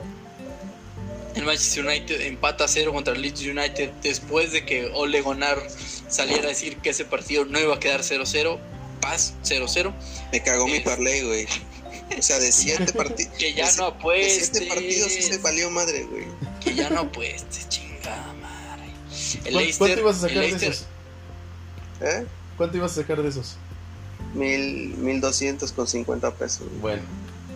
Speaker 1: el Manchester United empata a cero contra el Leeds United después de que Ole Gunnar saliera a decir que ese partido no iba a quedar 0-0. Paz, 0-0.
Speaker 3: Me cagó mi parlay, güey. O sea, de siete partidos.
Speaker 1: que ya no apuestes.
Speaker 3: De siete partidos se valió madre, güey.
Speaker 1: Que ya no apuestes, chingada madre.
Speaker 2: ¿Cuánto ibas a sacar de esos?
Speaker 3: ¿Eh?
Speaker 2: ¿Cuánto ibas a sacar de esos?
Speaker 3: Mil, mil doscientos con cincuenta pesos.
Speaker 2: Bueno,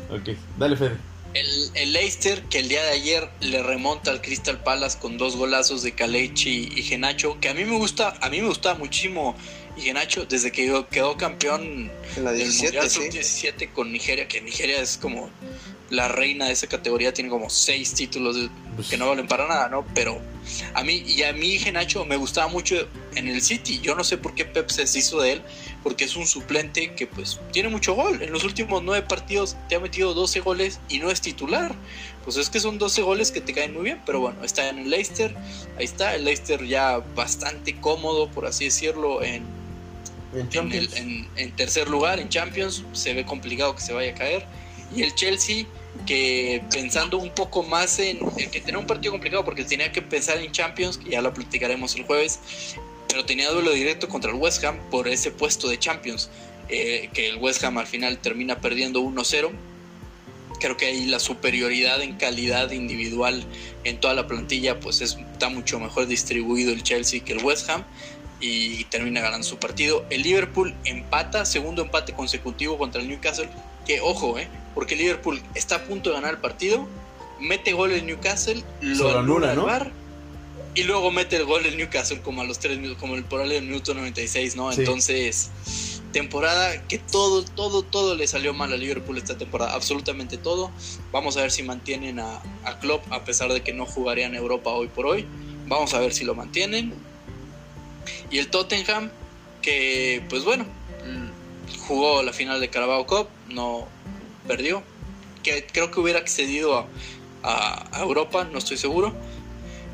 Speaker 2: ok. Dale, Fede.
Speaker 1: El, Leicester que el día de ayer le remonta al Crystal Palace con dos golazos de Kalechi y Genacho, que a mí me gusta, a mí me gusta muchísimo Genacho desde que quedó campeón
Speaker 3: en la 17, del
Speaker 1: Mundial 17 con Nigeria, que Nigeria es como la reina de esa categoría, tiene como seis títulos pues que no valen para nada, ¿no? Pero a mí y a mí Genacho me gustaba mucho en el City. Yo no sé por qué Pep se deshizo de él, porque es un suplente que pues tiene mucho gol. En los últimos nueve partidos te ha metido 12 goles y no es titular. Pues es que son 12 goles que te caen muy bien, pero bueno, está en el Leicester, ahí está, el Leicester ya bastante cómodo, por así decirlo, en, en, en, tercer lugar en Champions, se ve complicado que se vaya a caer. Y el Chelsea, que pensando un poco más en el que tenía un partido complicado porque tenía que pensar en Champions, que ya lo platicaremos el jueves, pero tenía duelo directo contra el West Ham por ese puesto de Champions, eh, que el West Ham al final termina perdiendo 1-0. Creo que ahí la superioridad en calidad individual en toda la plantilla, pues está mucho mejor distribuido el Chelsea que el West Ham y termina ganando su partido. El Liverpool empata, segundo empate consecutivo contra el Newcastle, que ojo, eh, porque el Liverpool está a punto de ganar el partido, mete gol el Newcastle, lo anula, ¿no? Y luego mete el gol el Newcastle como a los tres minutos, como el por el minuto 96, ¿no? Entonces, temporada que todo, todo, todo le salió mal a Liverpool esta temporada, absolutamente todo. Vamos a ver si mantienen a, a Klopp a pesar de que no jugaría en Europa hoy por hoy. Vamos a ver si lo mantienen. Y el Tottenham, que pues bueno, jugó la final de Carabao Cup, no perdió. Que creo que hubiera accedido a, a Europa, no estoy seguro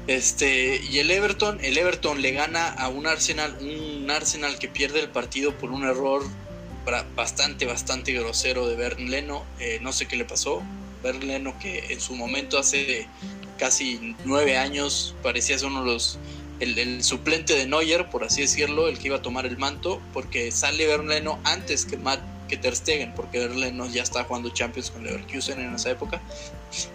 Speaker 1: este, y el Everton, el Everton le gana a un Arsenal, un Arsenal que pierde el partido por un error bastante, bastante grosero de Bern Leno. Eh, no sé qué le pasó. Bern Leno que en su momento hace casi nueve años parecía ser uno de los el, suplente de Neuer, por así decirlo, el que iba a tomar el manto, porque sale Bern Leno antes que Matt que Ter Stegen, porque Bern Leno ya estaba jugando Champions con Leverkusen en esa época,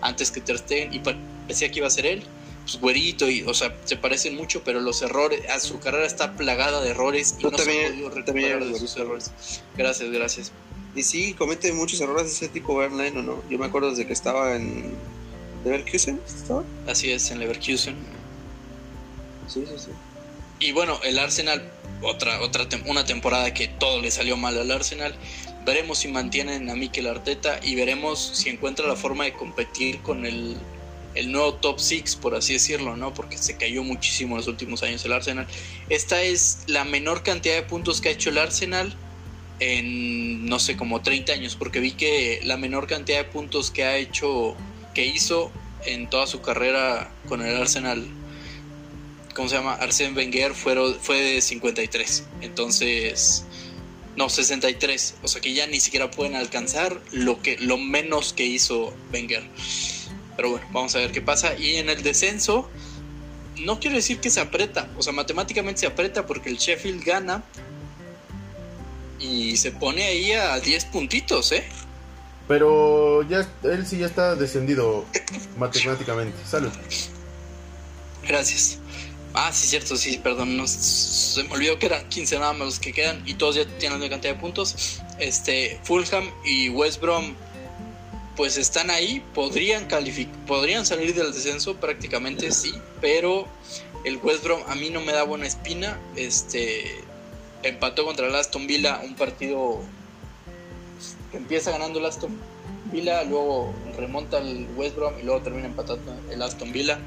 Speaker 1: antes que Ter Stegen y parecía que iba a ser él pues, güerito y, o sea, se parecen mucho, pero los errores, a su carrera está plagada de errores y no también, se ha podido recuperar de sus errores. Gracias, gracias.
Speaker 3: Y sí, comete muchos errores de ese tipo Bernlein, ¿o no? Yo me acuerdo desde que estaba en Leverkusen, ¿estaba?
Speaker 1: Así es, en Leverkusen.
Speaker 3: Sí, sí, sí.
Speaker 1: Y bueno, el Arsenal, otra, otra una temporada que todo le salió mal al Arsenal. Veremos si mantienen a Mikel Arteta y veremos si encuentra la forma de competir con el el nuevo top 6, por así decirlo, ¿no? Porque se cayó muchísimo en los últimos años el Arsenal. Esta es la menor cantidad de puntos que ha hecho el Arsenal en, no sé, como 30 años, porque vi que la menor cantidad de puntos que ha hecho, que hizo en toda su carrera con el Arsenal, ¿cómo se llama? Arsène Wenger fue de 53. Entonces, No, 63. O sea que ya ni siquiera pueden alcanzar lo, que, lo menos que hizo Wenger. Pero bueno, vamos a ver qué pasa. Y en el descenso, no quiero decir que se aprieta. O sea, matemáticamente se aprieta porque el Sheffield gana. Y se pone ahí a 10 puntitos, ¿eh?
Speaker 2: Pero ya él sí ya está descendido matemáticamente. Salud.
Speaker 1: Gracias. Ah, sí, cierto, sí, perdón. No, se me olvidó que eran 15 nada más los que quedan y todos ya tienen la cantidad de puntos. Este, Fulham y West Brom, pues están ahí. Podrían, podrían salir del descenso prácticamente, sí, pero el West Brom a mí no me da buena espina. Este, empató contra el Aston Villa, un partido que empieza ganando el Aston Villa, luego remonta el West Brom y luego termina empatando el Aston Villa.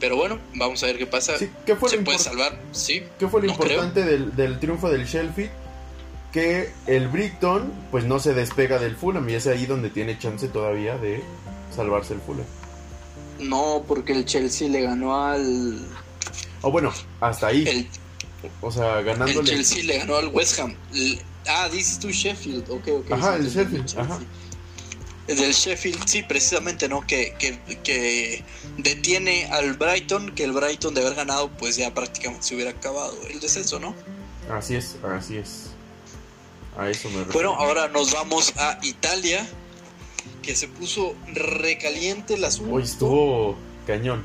Speaker 1: Pero bueno, vamos a ver qué pasa.
Speaker 2: ¿qué fue
Speaker 1: ¿Se puede salvar? Sí.
Speaker 2: ¿Qué fue lo importante del, triunfo del Sheffield? Que el Brighton pues no se despega del Fulham y es ahí donde tiene chance todavía de salvarse el Fulham.
Speaker 1: No, porque el Chelsea le ganó al...
Speaker 2: Oh, bueno, hasta ahí. o sea, ganándole...
Speaker 1: El Chelsea le ganó al West Ham. Ah, dices tú Sheffield, ok, ok.
Speaker 2: Ajá, el Sheffield, ajá
Speaker 1: del Sheffield, sí, precisamente, ¿no? Que, que, detiene al Brighton, que el Brighton de haber ganado, pues ya prácticamente se hubiera acabado el descenso, ¿no?
Speaker 2: Así es, así es. A eso me refiero.
Speaker 1: Bueno, ahora nos vamos a Italia, que se puso recaliente el asunto.
Speaker 2: Hoy estuvo cañón.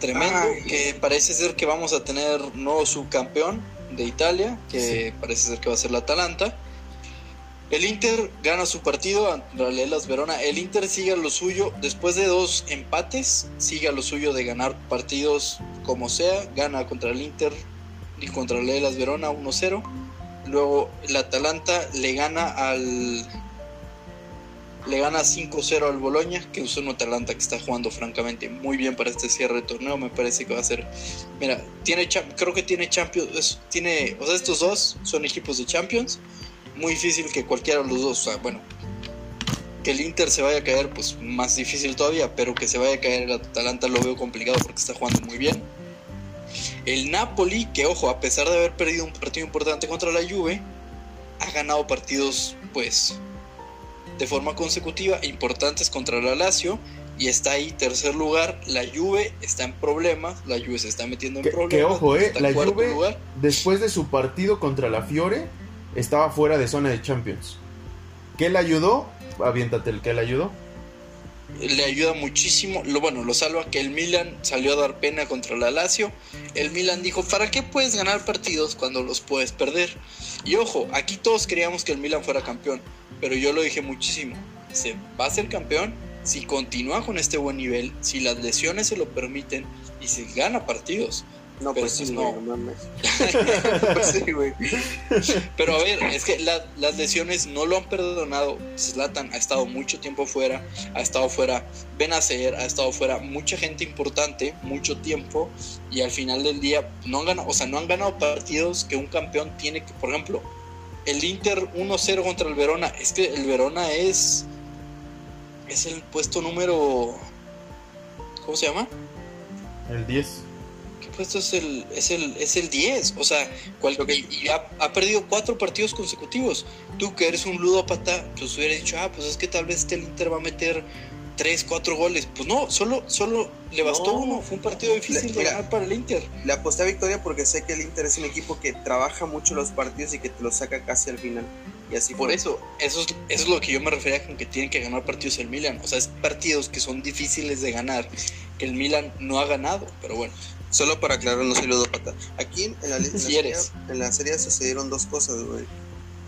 Speaker 1: Tremendo, que parece ser que vamos a tener nuevo subcampeón de Italia, que parece ser que va a ser la Atalanta. El Inter gana su partido ante Las Verona. El Inter sigue a lo suyo. Después de dos empates, sigue a lo suyo de ganar partidos como sea. Gana contra el Inter y contra Las Verona 1-0. Luego el Atalanta le gana al. Le gana 5-0 al Boloña, que es un Atalanta que está jugando francamente muy bien para este cierre de torneo. Me parece que va a ser. Mira, tiene creo que tiene Champions. Tiene, o sea, estos dos son equipos de Champions muy difícil que cualquiera de los dos, o sea, bueno, que el Inter se vaya a caer, pues más difícil todavía, pero que se vaya a caer el Atalanta lo veo complicado porque está jugando muy bien. El Napoli, que ojo, a pesar de haber perdido un partido importante contra la Juve, ha ganado partidos, pues, de forma consecutiva importantes contra la Lazio y está ahí tercer lugar. La Juve está en problemas, la Juve se está metiendo en problemas.
Speaker 2: Que ojo, eh, la Juve después de su partido contra la Fiore estaba fuera de zona de Champions. ¿Qué le ayudó? Aviéntate el que le ayudó.
Speaker 1: Le ayuda muchísimo. Lo bueno, lo salva que el Milan salió a dar pena contra la Lazio. El Milan dijo, ¿para qué puedes ganar partidos cuando los puedes perder? Y ojo, aquí todos queríamos que el Milan fuera campeón, pero yo lo dije muchísimo. Se va a ser campeón si continúa con este buen nivel, si las lesiones se lo permiten y si gana partidos.
Speaker 3: No, pues sí, no.
Speaker 1: pues sí, güey. Pero a ver, es que las lesiones no lo han perdonado. Zlatan ha estado mucho tiempo fuera, ha estado fuera Benacer, ha estado fuera mucha gente importante, mucho tiempo, y al final del día no han ganado, o sea, no han ganado partidos que un campeón tiene que, por ejemplo, el Inter 1-0 contra el Verona, es que el Verona es es el puesto número ¿cómo se llama?
Speaker 2: El 10
Speaker 1: esto es el, es el, es el 10. O sea, y, ha, perdido cuatro partidos consecutivos. Tú que eres un ludópata, pues hubiera dicho, ah, pues es que tal vez este Inter va a meter tres, cuatro goles. Pues no, solo, solo le bastó uno. Fue un partido difícil de ganar para el Inter.
Speaker 3: Le aposté a victoria porque sé que el Inter es un equipo que trabaja mucho los partidos y que te los saca casi al final. Y así
Speaker 1: Por eso, eso es, eso es lo que yo me refería con que tienen que ganar partidos el Milan. O sea, es partidos que son difíciles de ganar, que el Milan no ha ganado. Pero bueno,
Speaker 3: Solo para aclarar, no soy ludópata. Aquí en la, serie, en la serie sucedieron dos cosas, güey.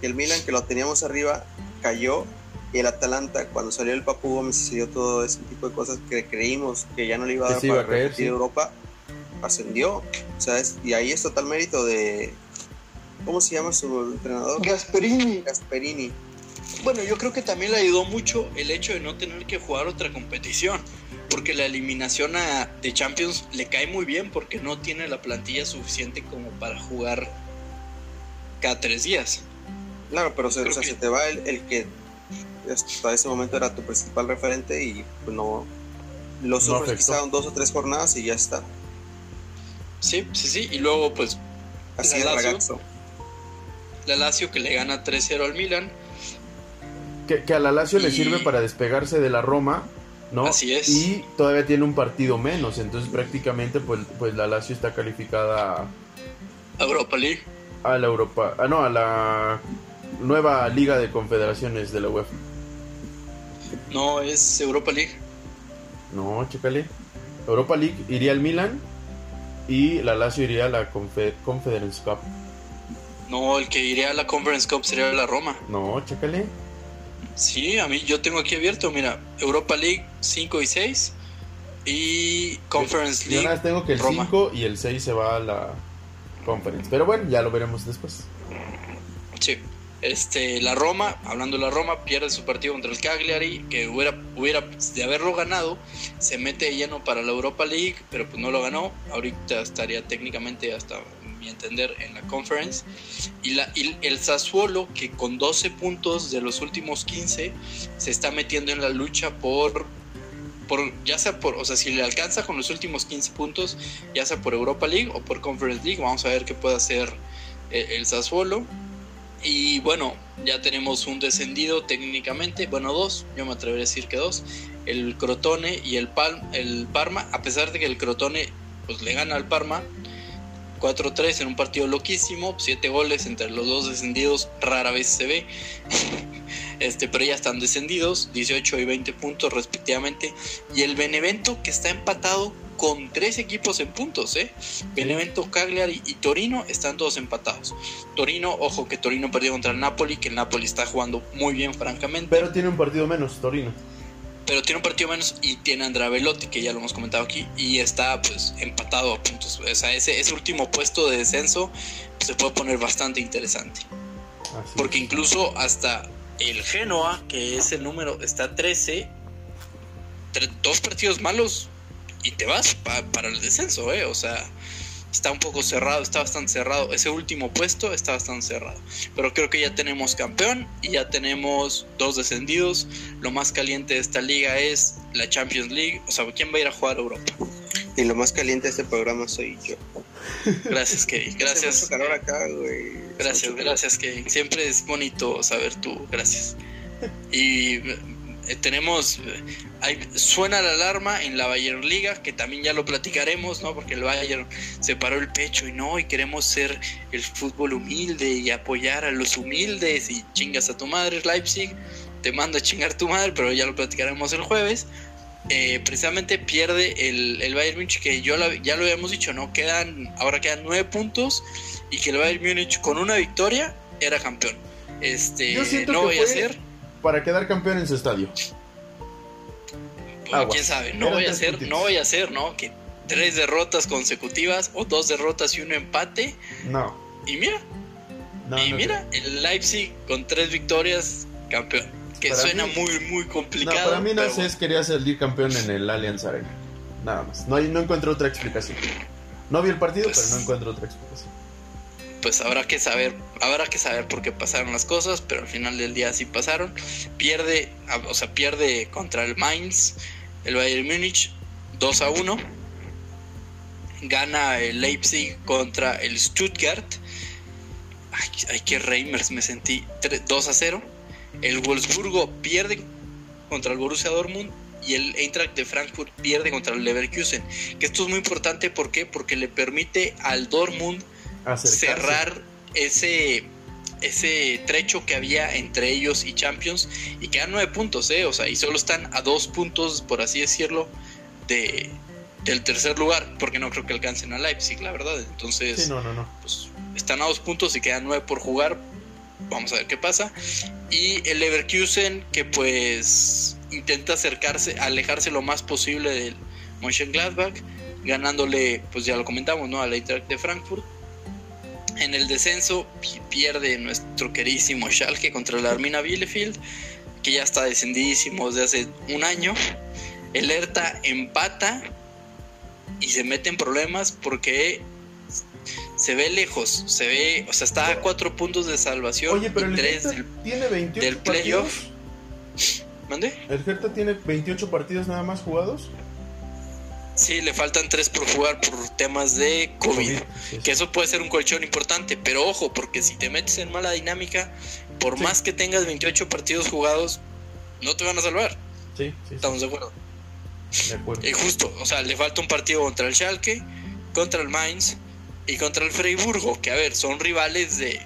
Speaker 3: Que el Milan, que lo teníamos arriba, cayó. Y el Atalanta, cuando salió el Papu Gómez y se dio todo ese tipo de cosas que creímos que ya no le iba a dar para repetir Europa, ascendió. O sea, y ahí es total mérito de. ¿Cómo se llama su entrenador?
Speaker 1: Gasperini.
Speaker 3: Gasperini.
Speaker 1: Bueno, yo creo que también le ayudó mucho el hecho de no tener que jugar otra competición porque la eliminación a, de Champions le cae muy bien porque no tiene la plantilla suficiente como para jugar cada tres días.
Speaker 3: Claro, pero se, se te va el, que hasta ese momento era tu principal referente y pues no lo sufres quizá dos o tres jornadas y ya está.
Speaker 1: Sí, sí, sí, y luego pues
Speaker 3: así es ragazzo.
Speaker 1: la Lazio que le gana 3-0 al Milan.
Speaker 2: Que, que a la Lazio le sirve para despegarse de la Roma, ¿no?
Speaker 1: Así es.
Speaker 2: Y todavía tiene un partido menos, entonces prácticamente pues, pues la Lazio está calificada
Speaker 1: Europa League.
Speaker 2: a la Europa, ah no, a la nueva Liga de Confederaciones de la UEFA.
Speaker 1: No, es Europa League.
Speaker 2: No, chécale. Europa League iría al Milan y la Lazio iría a la Confe- Conference Cup.
Speaker 1: No, el que iría a la Conference Cup sería la Roma.
Speaker 2: No, chécale.
Speaker 1: Sí, a mí yo tengo aquí abierto, mira, Europa League 5 y 6 y Conference
Speaker 2: Yo
Speaker 1: League.
Speaker 2: nada más tengo que el
Speaker 1: Roma.
Speaker 2: 5 y el 6 se va a la Conference. Pero bueno, ya lo veremos después.
Speaker 1: Sí. Este, la Roma, hablando de la Roma, pierde su partido contra el Cagliari, que hubiera, hubiera de haberlo ganado, se mete de lleno para la Europa League, pero pues no lo ganó. Ahorita estaría técnicamente, hasta mi entender, en la Conference. Y, la, y el Sassuolo, que con 12 puntos de los últimos 15, se está metiendo en la lucha por, por ya sea por, o sea, si le alcanza con los últimos 15 puntos, ya sea por Europa League o por Conference League, vamos a ver qué puede hacer eh, el Sassuolo. Y bueno, ya tenemos un descendido técnicamente, bueno, dos, yo me atrevería a decir que dos, el Crotone y el, Pal el Parma, a pesar de que el Crotone pues le gana al Parma 4-3 en un partido loquísimo, 7 goles entre los dos descendidos, rara vez se ve. Este, pero ya están descendidos, 18 y 20 puntos respectivamente. Y el Benevento que está empatado con tres equipos en puntos, ¿eh? Benevento, Cagliari y Torino están todos empatados. Torino, ojo que Torino perdió contra el Napoli, que el Napoli está jugando muy bien, francamente.
Speaker 2: Pero tiene un partido menos, Torino.
Speaker 1: Pero tiene un partido menos y tiene a Andrea Velotti, que ya lo hemos comentado aquí, y está pues empatado a puntos. O sea, ese, ese último puesto de descenso pues, se puede poner bastante interesante.
Speaker 2: Así
Speaker 1: Porque
Speaker 2: es.
Speaker 1: incluso hasta el Genoa, que es el número, está 13, tre- dos partidos malos y te vas pa- para el descenso, ¿eh? O sea, está un poco cerrado, está bastante cerrado. Ese último puesto está bastante cerrado. Pero creo que ya tenemos campeón y ya tenemos dos descendidos. Lo más caliente de esta liga es la Champions League. O sea, ¿quién va a ir a jugar a Europa?
Speaker 3: Y lo más caliente de este programa soy yo.
Speaker 1: Gracias, Kevin.
Speaker 3: Hace
Speaker 1: Gracias.
Speaker 3: mucho calor acá, güey.
Speaker 1: Gracias, gracias, que siempre es bonito saber tú, gracias. Y eh, tenemos, eh, hay- suena la alarma en la Bayern Liga, que también ya lo platicaremos, ¿no? Porque el Bayern se paró el pecho y no, y queremos ser el fútbol humilde y apoyar a los humildes y chingas a tu madre, Leipzig, te manda a chingar tu madre, pero ya lo platicaremos el jueves. Eh, precisamente pierde el, el Bayern Múnich, que yo la- ya lo habíamos dicho, ¿no? Quedan, ahora quedan nueve puntos y que el Bayern Múnich con una victoria era campeón. Este, no voy a ser,
Speaker 2: Para quedar campeón en su estadio.
Speaker 1: pues, quién sabe, no voy a
Speaker 2: puntitos.
Speaker 1: no voy a ser, ¿no? Que tres derrotas consecutivas o dos derrotas y un empate
Speaker 2: No.
Speaker 1: y mira,
Speaker 2: no
Speaker 1: y
Speaker 2: no
Speaker 1: mira, el Leipzig con tres victorias campeón. Que
Speaker 2: Para
Speaker 1: suena
Speaker 2: mí-
Speaker 1: muy muy
Speaker 2: No,
Speaker 1: complicado.
Speaker 2: para mí
Speaker 1: pero
Speaker 2: Narcés quería salir campeón en el Allianz Arena. Nada más. No, hay- no encuentro otra explicación. No vi el partido,
Speaker 1: Pues-
Speaker 2: pero no encuentro otra explicación.
Speaker 1: Pues habrá que saber, habrá que saber por qué pasaron las cosas, pero al final del día sí pasaron. Pierde, a- o sea, pierde contra el Mainz, el Bayern Múnich 2 a 1. Gana el Leipzig contra el Stuttgart. Ay, ay qué Reimers me sentí. tre- 2 a 0. El Wolfsburgo pierde contra el Borussia Dortmund y el Eintracht de Frankfurt pierde contra el Leverkusen. Que esto es muy importante, ¿por qué? Porque le permite al Dortmund
Speaker 2: Acercarse.
Speaker 1: cerrar ese ese trecho que había entre ellos y Champions y quedan nueve puntos, ¿eh? O sea, y solo están a dos puntos, por así decirlo, de del tercer lugar, porque no creo que alcancen a Leipzig, la verdad. Entonces,
Speaker 2: Sí, no, no, no.
Speaker 1: pues, están a dos puntos y quedan nueve por jugar. Vamos a ver qué pasa. Y el Leverkusen, que pues intenta acercarse, alejarse lo más posible del Mönchengladbach, ganándole, pues ya lo comentamos, ¿no? Al Eintracht de Frankfurt. En el descenso pi- pierde nuestro queridísimo Schalke contra el Armina Bielefeld, que ya está descendidísimo desde hace un año. El Hertha empata y se mete en problemas porque se ve lejos, se ve, o sea, está a cuatro puntos de salvación
Speaker 2: Oye, pero
Speaker 1: y
Speaker 2: el
Speaker 1: tres del,
Speaker 2: tiene 28
Speaker 1: del playoff. ¿Mande?
Speaker 2: ¿El Hertha tiene 28 partidos nada más jugados?
Speaker 1: Sí, le faltan tres por jugar por temas de COVID.
Speaker 2: Sí,
Speaker 1: Que eso puede ser un colchón importante, pero ojo, porque si te metes en mala dinámica, por
Speaker 2: Sí.
Speaker 1: más que tengas 28 partidos jugados, no te van a salvar.
Speaker 2: Sí, sí, sí,
Speaker 1: ¿Estamos de acuerdo?
Speaker 2: de acuerdo.
Speaker 1: Y justo, o sea, le falta un partido contra el Schalke, contra el Mainz y contra el Freiburgo, que a ver, son rivales de...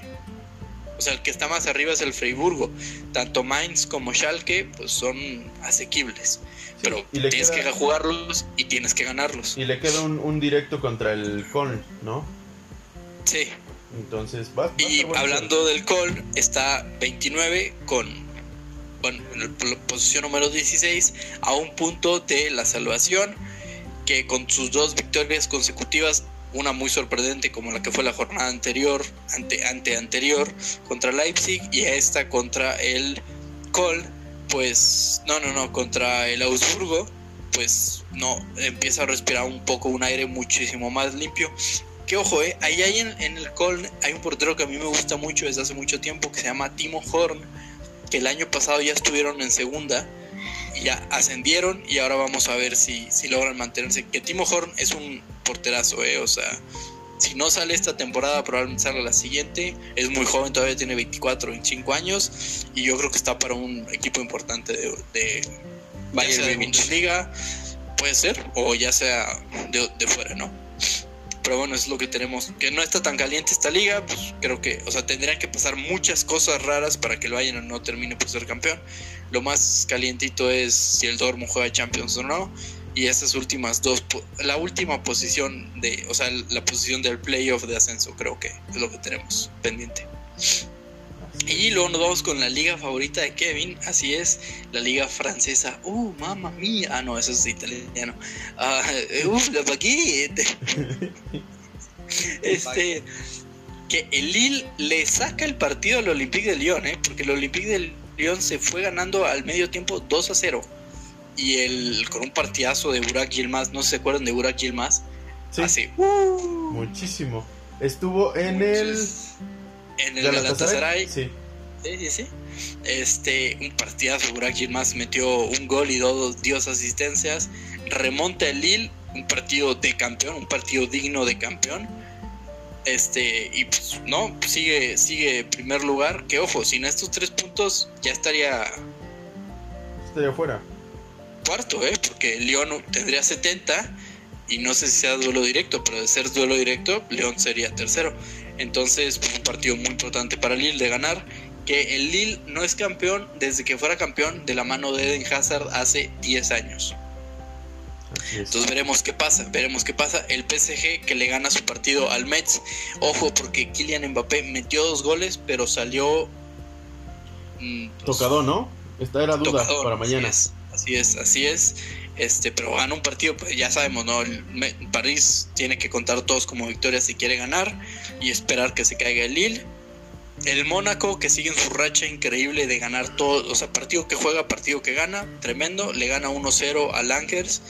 Speaker 1: O sea, el que está más arriba es el Freiburgo. Tanto Mainz como Schalke, pues son asequibles. Pero
Speaker 2: y le
Speaker 1: tienes
Speaker 2: queda-
Speaker 1: que jugarlos y tienes que ganarlos.
Speaker 2: Y le queda un, un directo contra el Köln, ¿no?
Speaker 1: Sí.
Speaker 2: Entonces, va,
Speaker 1: Y hablando del Col, está 29 con, bueno, en la posición número 16, a un punto de la salvación, que con sus dos victorias consecutivas, una muy sorprendente como la que fue la jornada anterior, ante, ante anterior, contra Leipzig, y esta contra el Col, pues, no, no, no, contra el Augsburgo, pues no, empieza a respirar un poco un aire muchísimo más limpio. Que ojo, eh, ahí hay en, en el Köln hay un portero que a mí me gusta mucho desde hace mucho tiempo que se llama Timo Horn, que el año pasado ya estuvieron en segunda y ya ascendieron y ahora vamos a ver si, si logran mantenerse. Que Timo Horn es un porterazo, eh, o sea, si no sale esta temporada, probablemente salga la siguiente. Es muy joven, todavía tiene 24, 25 años y yo creo que está para un equipo importante de, de ya sea de. Bundesliga, puede ser, o ya sea de, de fuera, ¿no? Pero bueno, es lo que tenemos. Que no está tan caliente esta liga, pues creo que, o sea, tendrían que pasar muchas cosas raras para que el Bayern no termine por ser campeón. Lo más calientito es si el Dortmund juega Champions o no. Y estas últimas dos, la última posición de, o sea, la posición del playoff de ascenso, creo que es lo que tenemos pendiente. Y luego nos vamos con la liga favorita de Kevin, así es, la liga francesa. ¡Uh, mamma mía! Ah, no, eso es italiano. ¡Uh, la paquete! este, que el Lille le saca el partido al Olympique de Lyon, ¿eh? Porque el Olympique de Lyon se fue ganando al medio tiempo 2 a 0. Y el, con un partidazo de Burak Yilmaz, no se acuerdan de Burak Yilmaz,
Speaker 2: Sí,
Speaker 1: así,
Speaker 2: muchísimo. Estuvo en el
Speaker 1: en el Galatasaray.
Speaker 2: Sí,
Speaker 1: Sí, sí, sí. Este, un partidazo. Burak Yilmaz metió un gol y dos, dos asistencias. Remonta el Lille, un partido de campeón, un partido digno de campeón. Este, y pues, no, sigue, sigue primer lugar. Que ojo, sin estos tres puntos ya estaría
Speaker 2: estaría afuera.
Speaker 1: Cuarto, ¿eh? Porque León tendría 70 y no sé si sea duelo directo, pero de ser duelo directo, León sería tercero. Entonces, pues, un partido muy importante para Lille de ganar. Que el Lille no es campeón desde que fuera campeón de la mano de Eden Hazard hace 10 años. Entonces veremos qué pasa, veremos qué pasa. El PSG que le gana su partido al Metz. Ojo, porque Kylian Mbappé metió dos goles, pero salió... mm, pues,
Speaker 2: Tocador, ¿no? Esta era duda
Speaker 1: tocador,
Speaker 2: para mañana.
Speaker 1: Así es, así es. Este, pero gana un partido, pues ya sabemos, ¿no? París tiene que contar todos como victoria si quiere ganar y esperar que se caiga el Lille. El Mónaco, que sigue en su racha increíble de ganar todo, o sea, partido que juega, partido que gana, tremendo, le gana 1-0 al Lankers.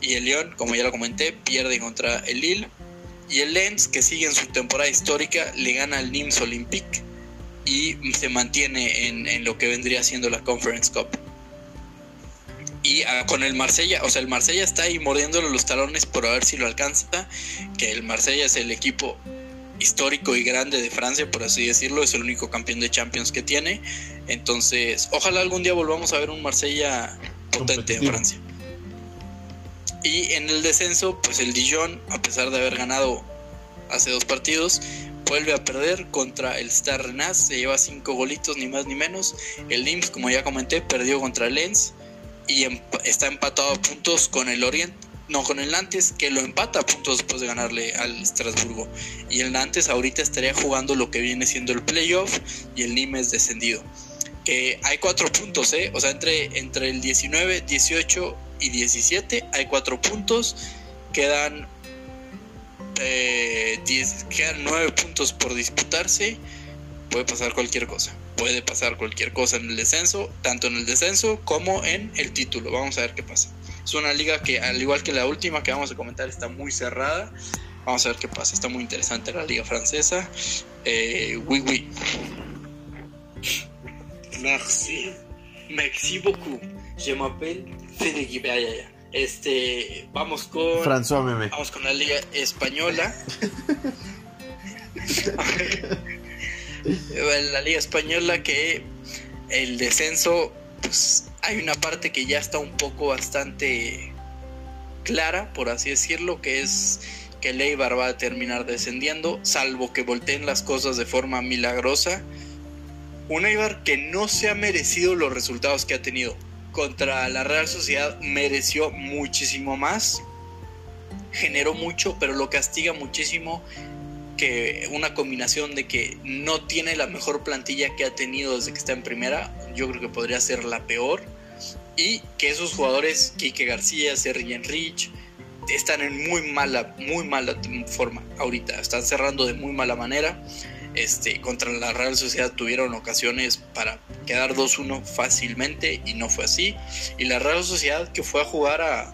Speaker 1: Y el Lyon, como ya lo comenté, pierde contra el Lille. Y el Lens, que sigue en su temporada histórica, le gana al Nims Olympique y se mantiene en, en lo que vendría siendo la Conference Cup. Y ah, con el Marsella, o sea, el Marsella está ahí mordiéndole los talones por a ver si lo alcanza. Que el Marsella es el equipo histórico y grande de Francia, por así decirlo. Es el único campeón de Champions que tiene. Entonces, ojalá algún día volvamos a ver un Marsella potente en. Francia. Y en el descenso, pues el Dijon, a pesar de haber ganado hace dos partidos, vuelve a perder contra el Star Rennes. Se lleva cinco golitos, ni más ni menos. El Nims, como ya comenté, perdió contra el Lens y está empatado a puntos con el Orient. No, con el Nantes, que lo empata a puntos después de ganarle al Estrasburgo. Y el Nantes ahorita estaría jugando lo que viene siendo el playoff y el Nimes descendido. Que hay cuatro puntos, ¿eh? O sea, entre, entre el 19, 18 y 17 hay cuatro puntos. Quedan, eh, 10, quedan nueve puntos por disputarse. Puede pasar cualquier cosa. Puede pasar cualquier cosa en el descenso, tanto en el descenso como en el título. Vamos a ver qué pasa. Es una liga que, al igual que la última que vamos a comentar, está muy cerrada. Vamos a ver qué pasa. Está muy interesante la liga francesa. Eh, oui, oui. Merci. Merci beaucoup. Je m'appelle. Este, vamos con.
Speaker 2: François Meme.
Speaker 1: Vamos con la Liga Española. la Liga Española que el descenso, pues hay una parte que ya está un poco bastante clara, por así decirlo, que es que el Eibar va a terminar descendiendo, salvo que volteen las cosas de forma milagrosa. Un Eibar que no se ha merecido los resultados que ha tenido. Contra la Real Sociedad mereció muchísimo más, generó mucho, pero lo castiga muchísimo que una combinación de que no tiene la mejor plantilla que ha tenido desde que está en primera, yo creo que podría ser la peor, y que esos jugadores, Kike García, Sergi Enrich, están en muy mala, muy mala forma ahorita, están cerrando de muy mala manera. Este, contra la Real Sociedad tuvieron ocasiones para quedar 2-1 fácilmente y no fue así. Y la Real Sociedad que fue a jugar a,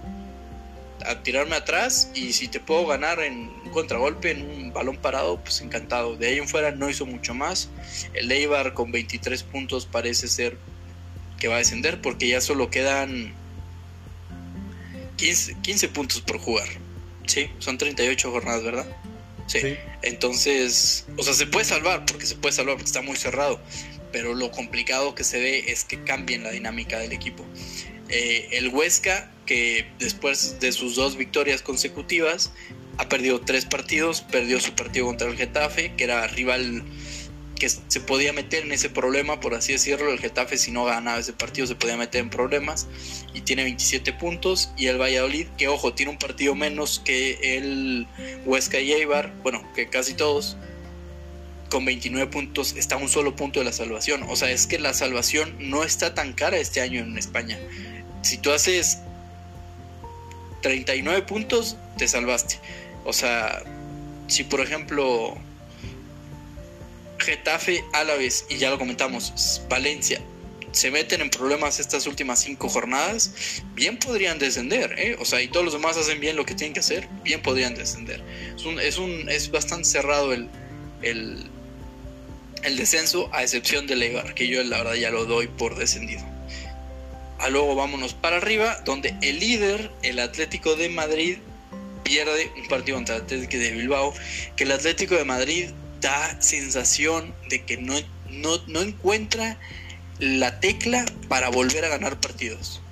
Speaker 1: a tirarme atrás y si te puedo ganar en contragolpe, en un balón parado, pues encantado. De ahí en fuera no hizo mucho más. El Eibar con 23 puntos parece ser que va a descender porque ya solo quedan 15, 15 puntos por jugar. Sí, son 38 jornadas, ¿verdad? Sí. sí. Entonces, o sea, se puede salvar porque se puede salvar porque está muy cerrado. Pero lo complicado que se ve es que cambien la dinámica del equipo. Eh, el Huesca, que después de sus dos victorias consecutivas, ha perdido tres partidos, perdió su partido contra el Getafe, que era rival que se podía meter en ese problema, por así decirlo. El Getafe, si no ganaba ese partido, se podía meter en problemas. Y tiene 27 puntos. Y el Valladolid, que ojo, tiene un partido menos que el Huesca y Eibar, bueno, que casi todos, con 29 puntos, está a un solo punto de la salvación. O sea, es que la salvación no está tan cara este año en España si tú haces 39 puntos, te salvaste. O sea, si por ejemplo Getafe, Álaves y ya lo comentamos, Valencia se meten en problemas estas últimas cinco jornadas, bien podrían descender, ¿eh? O sea, y todos los demás hacen bien lo que tienen que hacer, bien podrían descender. Es, un, es, un, es bastante cerrado el, el, el descenso, a excepción de Leibar, que yo la verdad ya lo doy por descendido. A luego vámonos para arriba, donde el líder, el Atlético de Madrid, pierde un partido contra el Atlético de Bilbao, que el Atlético de Madrid da sensación de que no, no, encuentra la tecla para volver a ganar partidos.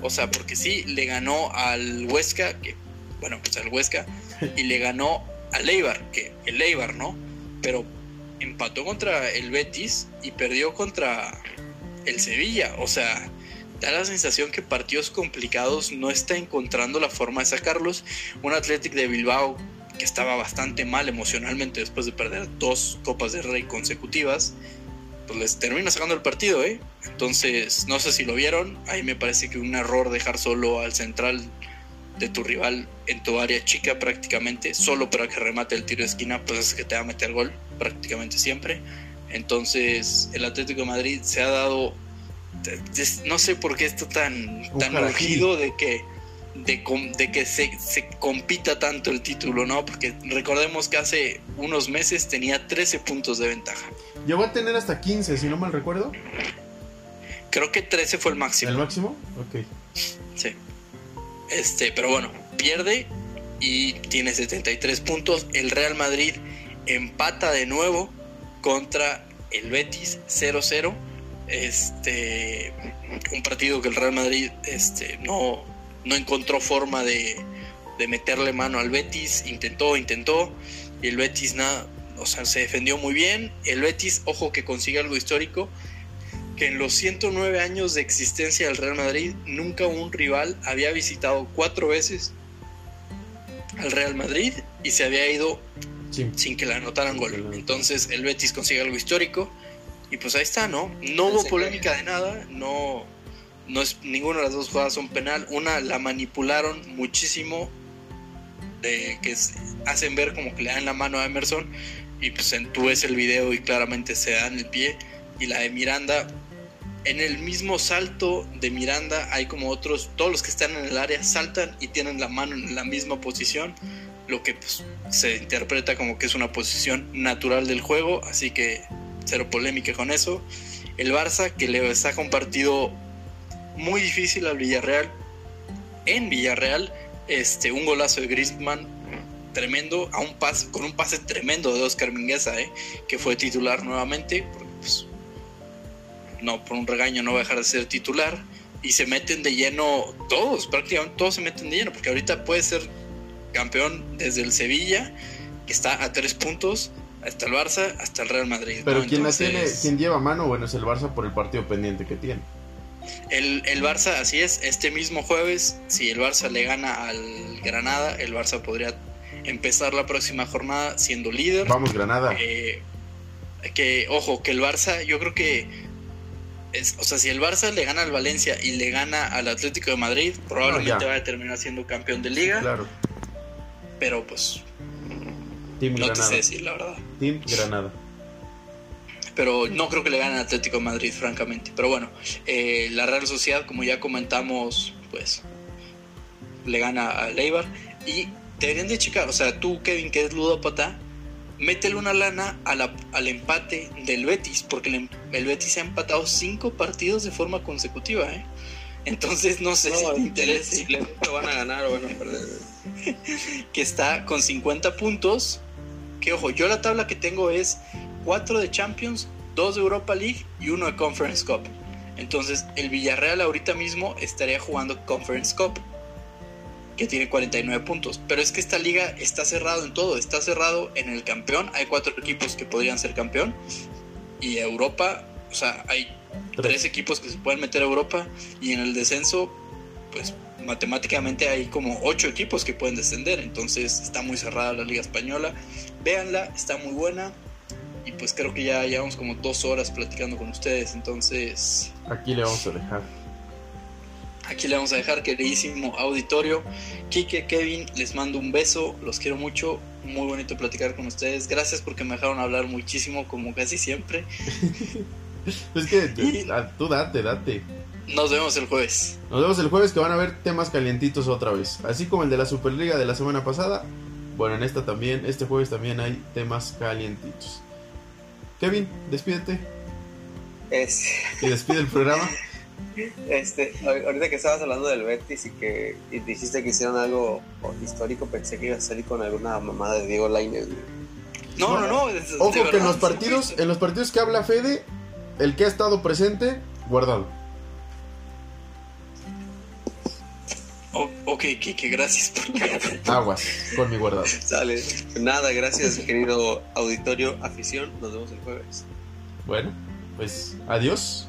Speaker 1: O sea, porque sí, le ganó al Huesca, que, bueno, pues al Huesca, y le ganó al Eibar, que el Eibar, ¿no? Pero empató contra el Betis y perdió contra el Sevilla. O sea, da la sensación que partidos complicados no está encontrando la forma de sacarlos. Un Athletic de Bilbao que estaba bastante mal emocionalmente después de perder dos Copas de Rey consecutivas, pues les termina sacando el partido, ¿eh? Entonces, no sé si lo vieron, ahí me parece que un error dejar solo al central de tu rival en tu área chica prácticamente, solo para que remate el tiro de esquina, pues es que te va a meter gol prácticamente siempre. Entonces, el Atlético de Madrid se ha dado no sé por qué está tan, tan urgido de que, de, que se, compita tanto el título, ¿no? Porque recordemos que hace unos meses tenía 13 puntos de ventaja.
Speaker 2: Llegó a tener hasta 15, si no mal recuerdo.
Speaker 1: Creo que 13 fue el máximo.
Speaker 2: ¿El máximo? Ok.
Speaker 1: Sí. Este, pero bueno, pierde y tiene 73 puntos. El Real Madrid empata de nuevo contra el Betis 0-0 este, un partido que el Real Madrid este, no, no encontró forma de, de meterle mano al Betis, intentó, intentó, y el Betis nada, o sea, se defendió muy bien. El Betis, ojo que consigue algo histórico, que en los 109 años de existencia del Real Madrid, nunca un rival había visitado cuatro veces al Real Madrid y se había ido sin que le anotaran gol. Entonces el Betis consigue algo histórico y pues ahí está, ¿no? No hubo polémica de nada, no, no es, ninguna de las dos jugadas son penal. Una la manipularon muchísimo, de, que hacen ver como que le dan la mano a Emerson, y pues en, tú ves el video y claramente se dan el pie. Y la de Miranda, en el mismo salto de Miranda hay como otros, todos los que están en el área saltan y tienen la mano en la misma posición, lo que pues, se interpreta como que es una posición natural del juego, así que cero polémica con eso. El Barça que le saca un partido muy difícil al Villarreal, en Villarreal, este, un golazo de Griezmann tremendo, a un pase, con un pase tremendo de Oscar Mingueza, ¿eh? que fue titular nuevamente, pues, no, por un regaño no va a dejar de ser titular, y se meten de lleno todos, prácticamente todos se meten de lleno, porque ahorita puede ser campeón desde el Sevilla, que está a tres puntos, hasta el Barça, hasta el Real Madrid.
Speaker 2: Pero quien la tiene, quien lleva mano, bueno, es el Barça por el partido pendiente que tiene.
Speaker 1: El, el, Barça, así es, este mismo jueves, si el Barça le gana al Granada, el Barça podría empezar la próxima jornada siendo líder.
Speaker 2: Vamos, Granada.
Speaker 1: Eh, que, ojo, que el Barça, yo creo que, es, o sea, si el Barça le gana al Valencia y le gana al Atlético de Madrid, probablemente va a terminar siendo campeón de liga.
Speaker 2: Claro.
Speaker 1: Pero pues,
Speaker 2: Team
Speaker 1: no
Speaker 2: Granada.
Speaker 1: te sé decir la verdad.
Speaker 2: Team Granada.
Speaker 1: Pero no creo que le gane al Atlético de Madrid, francamente. Pero bueno, eh, la Real Sociedad, como ya comentamos, pues le gana a Leibar. Y deberían de checar, o sea, tú, Kevin, que es ludópata, métele una lana a la- al empate del Betis, porque el, em- el Betis ha empatado cinco partidos de forma consecutiva, ¿eh? Entonces no sé si te interesa.
Speaker 3: Simplemente van a ganar o van a perder.
Speaker 1: que está con 50 puntos. Que ojo, yo la tabla que tengo es 4 de Champions, 2 de Europa League y 1 de Conference Cup. Entonces, el Villarreal ahorita mismo estaría jugando Conference Cup, que tiene 49 puntos. Pero es que esta liga está cerrado en todo, está cerrado en el campeón. Hay 4 equipos que podrían ser campeón. Y Europa, o sea, hay
Speaker 2: tres
Speaker 1: equipos que se pueden meter a Europa. Y en el descenso, pues matemáticamente hay como ocho equipos que pueden descender, entonces está muy cerrada la Liga Española. Véanla, está muy buena. Y pues creo que ya llevamos como dos horas platicando con ustedes, entonces
Speaker 2: Aquí le vamos a dejar.
Speaker 1: aquí le vamos a dejar, queridísimo auditorio. Kike, Kevin, les mando un beso, los quiero mucho, muy bonito platicar con ustedes. Gracias porque me dejaron hablar muchísimo, como casi siempre.
Speaker 2: Es que tú date, date.
Speaker 1: Nos vemos el jueves.
Speaker 2: Nos vemos el jueves que van a ver temas calientitos otra vez. Así como el de la Superliga de la semana pasada. Bueno, en esta también, este jueves también hay temas calientitos. Kevin, despídete
Speaker 3: Es,
Speaker 2: y despide el programa.
Speaker 3: este, ahor- ahorita que estabas hablando del Betis y que y dijiste que hicieron algo histórico, pensé que ibas a salir con alguna mamada de Diego Lainez.
Speaker 1: No, no, no. es-
Speaker 2: Ojo que en los partidos, en los partidos que habla Fede, el que ha estado presente, guardado.
Speaker 1: O- ok, Kike, gracias por la...
Speaker 2: Aguas con mi guardado.
Speaker 3: Sale. Nada, gracias, querido auditorio, afición. Nos vemos el jueves.
Speaker 2: Bueno, pues adiós.